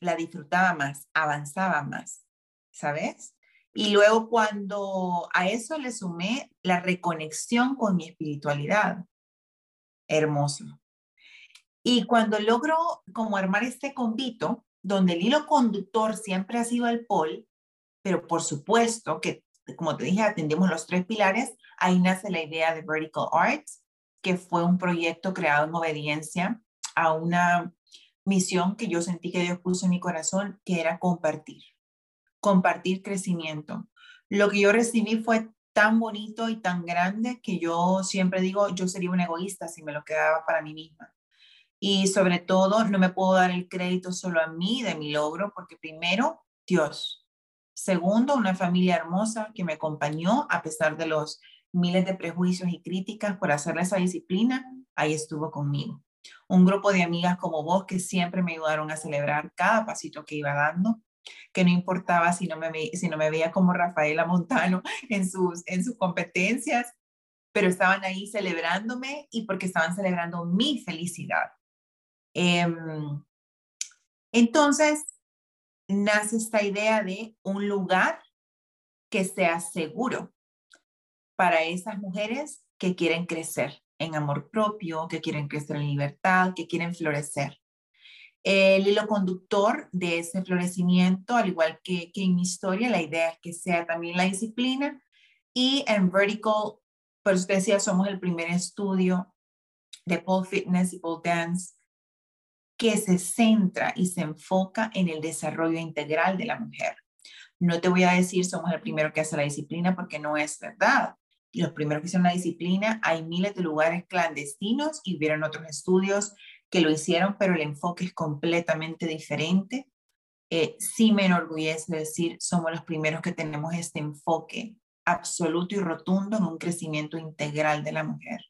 Speaker 2: La disfrutaba más, avanzaba más, ¿sabes? Y luego cuando a eso le sumé la reconexión con mi espiritualidad, hermoso. Y cuando logro como armar este convito, donde el hilo conductor siempre ha sido el pol, pero por supuesto que, como te dije, atendemos los tres pilares, Ahí nace la idea de Vertical Arts, que fue un proyecto creado en obediencia a una misión que yo sentí que Dios puso en mi corazón, que era compartir, compartir crecimiento. Lo que yo recibí fue tan bonito y tan grande que yo siempre digo, yo sería un egoísta si me lo quedaba para mí misma. Y sobre todo, no me puedo dar el crédito solo a mí de mi logro, porque primero, Dios. Segundo, una familia hermosa que me acompañó a pesar de los miles de prejuicios y críticas por hacerle esa disciplina, ahí estuvo conmigo. Un grupo de amigas como vos que siempre me ayudaron a celebrar cada pasito que iba dando, que no importaba si no me, si no me veía como Rafaela Montano (laughs) en sus, en sus competencias, pero estaban ahí celebrándome y porque estaban celebrando mi felicidad. Em, entonces, nace esta idea de un lugar que sea seguro para esas mujeres que quieren crecer en amor propio, que quieren crecer en libertad, que quieren florecer. El hilo conductor de ese florecimiento, al igual que, en mi historia, la idea es que sea también la disciplina y en Vertical, por eso decía, somos el primer estudio de pole fitness y pole dance que se centra y se enfoca en el desarrollo integral de la mujer. No te voy a decir somos el primero que hace la disciplina porque no es verdad los primeros que hicieron la disciplina, hay miles de lugares clandestinos y hubieron otros estudios que lo hicieron, pero el enfoque es completamente diferente. Eh, sí me enorgullece decir, somos los primeros que tenemos este enfoque absoluto y rotundo en un crecimiento integral de la mujer.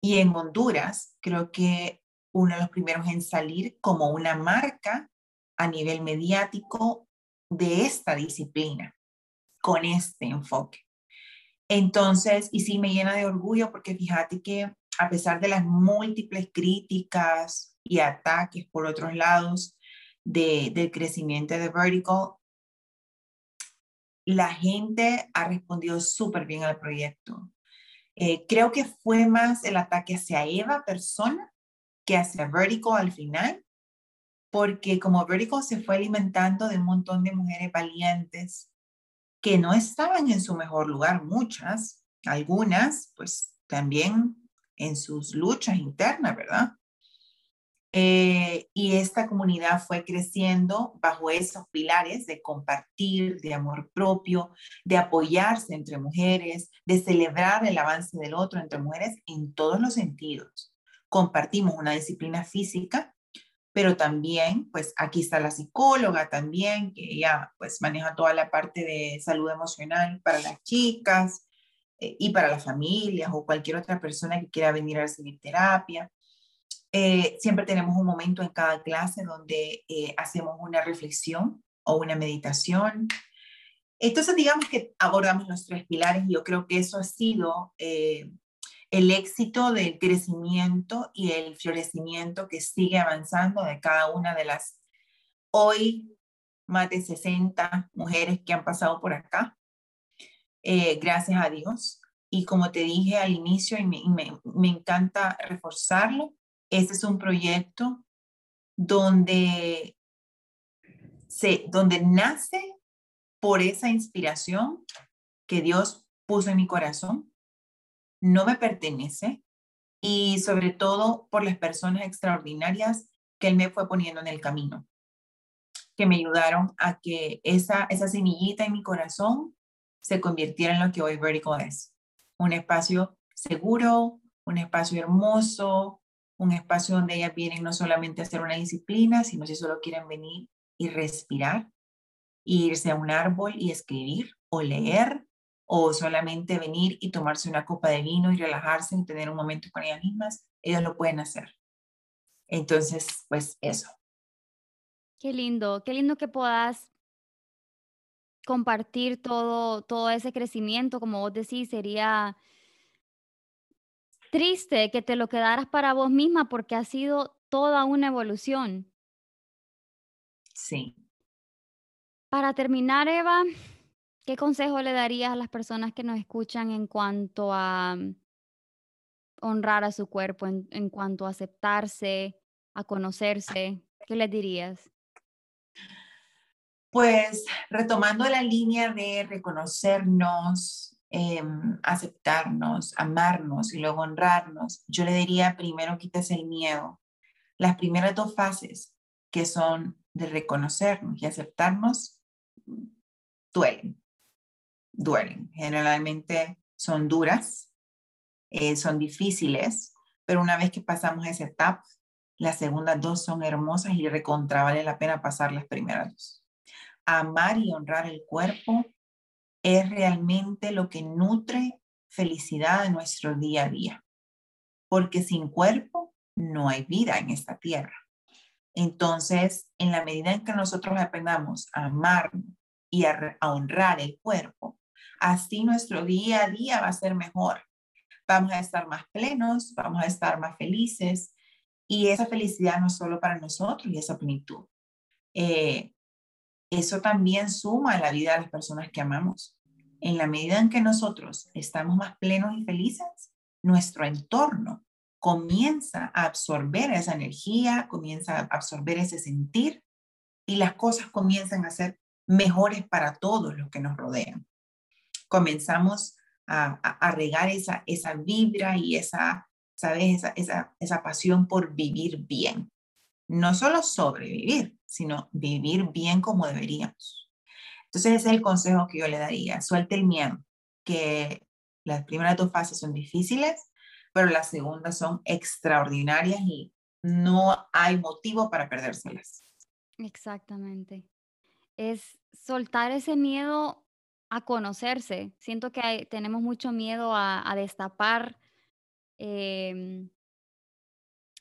Speaker 2: Y en Honduras, creo que uno de los primeros en salir como una marca a nivel mediático de esta disciplina, con este enfoque. Entonces, y sí me llena de orgullo porque fíjate que a pesar de las múltiples críticas y ataques por otros lados de, del crecimiento de Vertical, la gente ha respondido súper bien al proyecto. Eh, creo que fue más el ataque hacia Eva persona que hacia Vertical al final, porque como Vertical se fue alimentando de un montón de mujeres valientes que no estaban en su mejor lugar, muchas, algunas, pues también en sus luchas internas, ¿verdad? Eh, y esta comunidad fue creciendo bajo esos pilares de compartir, de amor propio, de apoyarse entre mujeres, de celebrar el avance del otro entre mujeres en todos los sentidos. Compartimos una disciplina física pero también, pues aquí está la psicóloga también, que ella pues maneja toda la parte de salud emocional para las chicas eh, y para las familias o cualquier otra persona que quiera venir a recibir terapia. Eh, siempre tenemos un momento en cada clase donde eh, hacemos una reflexión o una meditación. Entonces, digamos que abordamos los tres pilares y yo creo que eso ha sido el éxito del crecimiento y el florecimiento que sigue avanzando de cada una de las hoy más de 60 mujeres que han pasado por acá. Eh, gracias a Dios. Y como te dije al inicio, y me, me, encanta reforzarlo, este es un proyecto donde, se, donde nace por esa inspiración que Dios puso en mi corazón no me pertenece y sobre todo por las personas extraordinarias que Él me fue poniendo en el camino, que me ayudaron a que esa, esa semillita en mi corazón se convirtiera en lo que hoy Vertical es. Un espacio seguro, un espacio hermoso, un espacio donde ellas vienen no solamente a hacer una disciplina, sino si solo quieren venir y respirar, irse a un árbol y escribir o leer o solamente venir y tomarse una copa de vino y relajarse y tener un momento con ellas mismas, ellos lo pueden hacer. Entonces, pues eso.
Speaker 1: Qué lindo, qué lindo que puedas compartir todo, todo ese crecimiento, como vos decís, sería triste que te lo quedaras para vos misma porque ha sido toda una evolución.
Speaker 2: Sí.
Speaker 1: Para terminar, Eva, ¿Qué consejo le darías a las personas que nos escuchan en cuanto a mm, honrar a su cuerpo, en, cuanto a aceptarse, a conocerse? ¿Qué les dirías?
Speaker 2: Pues retomando la línea de reconocernos, em, aceptarnos, amarnos y luego honrarnos, yo le diría primero quítese el miedo. Las primeras dos fases que son de reconocernos y aceptarnos duelen duelen. Generalmente son duras, eh, son difíciles, pero una vez que pasamos esa etapa, las segundas dos son hermosas y recontra vale la pena pasar las primeras dos. Amar y honrar el cuerpo es realmente lo que nutre felicidad en nuestro día a día, porque sin cuerpo no hay vida en esta tierra. Entonces, en la medida en que nosotros aprendamos a amar y a honrar el cuerpo, Así nuestro día a día va a ser mejor. Vamos a estar más plenos, vamos a estar más felices y esa felicidad no es solo para nosotros y esa plenitud. Eh, eso también suma a la vida de las personas que amamos. En la medida en que nosotros estamos más plenos y felices, nuestro entorno comienza a absorber esa energía, comienza a absorber ese sentir y las cosas comienzan a ser mejores para todos los que nos rodean comenzamos a, regar esa, esa vibra y esa, ¿sabes? Esa, esa, esa pasión por vivir bien. No solo sobrevivir, sino vivir bien como deberíamos. Entonces ese es el consejo que yo le daría. Suelte el miedo, que Las primeras dos fases son difíciles, pero las segundas son extraordinarias y no hay motivo para perdérselas.
Speaker 1: Exactamente. Es soltar ese miedo a conocerse. Siento que tenemos mucho miedo a, destapar, em,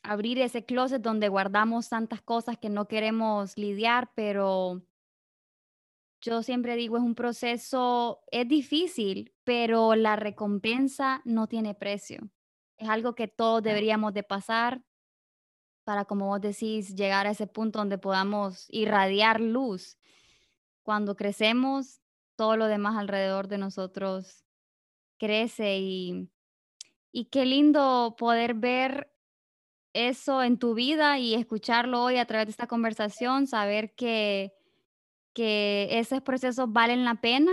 Speaker 1: abrir ese closet donde guardamos tantas cosas que no queremos lidiar, pero yo siempre digo, es un proceso, es difícil, pero la recompensa no tiene precio. Es algo que todos deberíamos de pasar para, como vos decís, llegar a ese punto donde podamos irradiar luz. Cuando crecemos, todo lo demás alrededor de nosotros crece y, y qué lindo poder ver eso en tu vida y escucharlo hoy a través de esta conversación, saber que que esos procesos valen la pena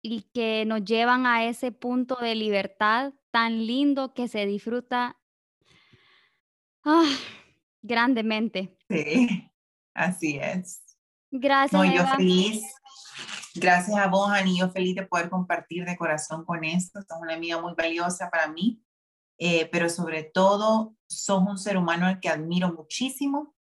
Speaker 1: y que nos llevan a ese punto de libertad tan lindo que se disfruta ah, grandemente.
Speaker 2: Sí, así es.
Speaker 1: Gracias.
Speaker 2: No, yo feliz. Gracias a vos, Ani, yo feliz de poder compartir de corazón con esto. Sos una amiga muy valiosa para mí, eh, pero sobre todo sos un ser humano al que admiro muchísimo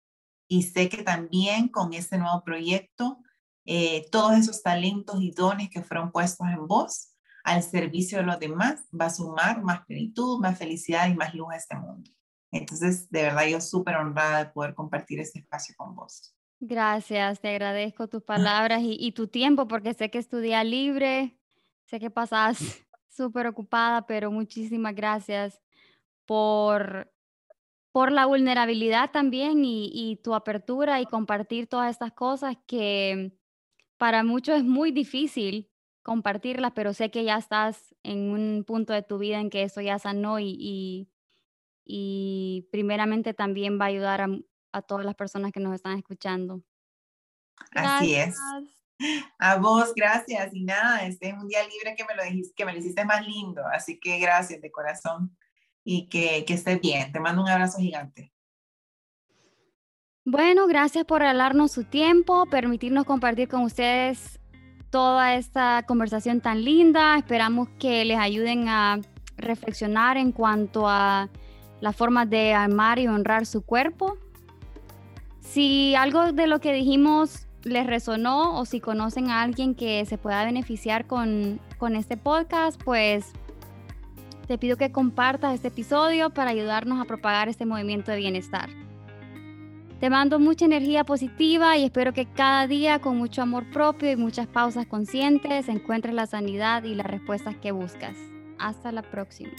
Speaker 2: y sé que también con este nuevo proyecto, eh, todos esos talentos y dones que fueron puestos en vos al servicio de los demás va a sumar más plenitud, más felicidad y más luz a este mundo. Entonces, de verdad, yo súper honrada de poder compartir este espacio con vos.
Speaker 1: Gracias, te agradezco tus palabras y, y tu tiempo porque sé que es tu día libre, sé que pasas (laughs) súper ocupada, pero muchísimas gracias por por la vulnerabilidad también y, tu apertura y compartir todas estas cosas que para muchos es muy difícil compartirlas, pero sé que ya estás en un punto de tu vida en que eso ya sanó y, y, primeramente también va a ayudar a, todas las personas que nos están escuchando.
Speaker 2: Así es. A vos, gracias. Y nada, este es un día libre que me lo dijiste, que me lo hiciste más lindo. Así que gracias de corazón y que, que estés bien. Te mando un abrazo gigante.
Speaker 1: Bueno, gracias por regalarnos su tiempo, permitirnos compartir con ustedes toda esta conversación tan linda. Esperamos que les ayuden a reflexionar en cuanto a la forma de amar y honrar su cuerpo. Si algo de lo que dijimos les resonó o si conocen a alguien que se pueda beneficiar con, con este podcast, pues te pido que compartas este episodio para ayudarnos a propagar este movimiento de bienestar. Te mando mucha energía positiva y espero que cada día con mucho amor propio y muchas pausas conscientes encuentres la sanidad y las respuestas que buscas. Hasta la próxima.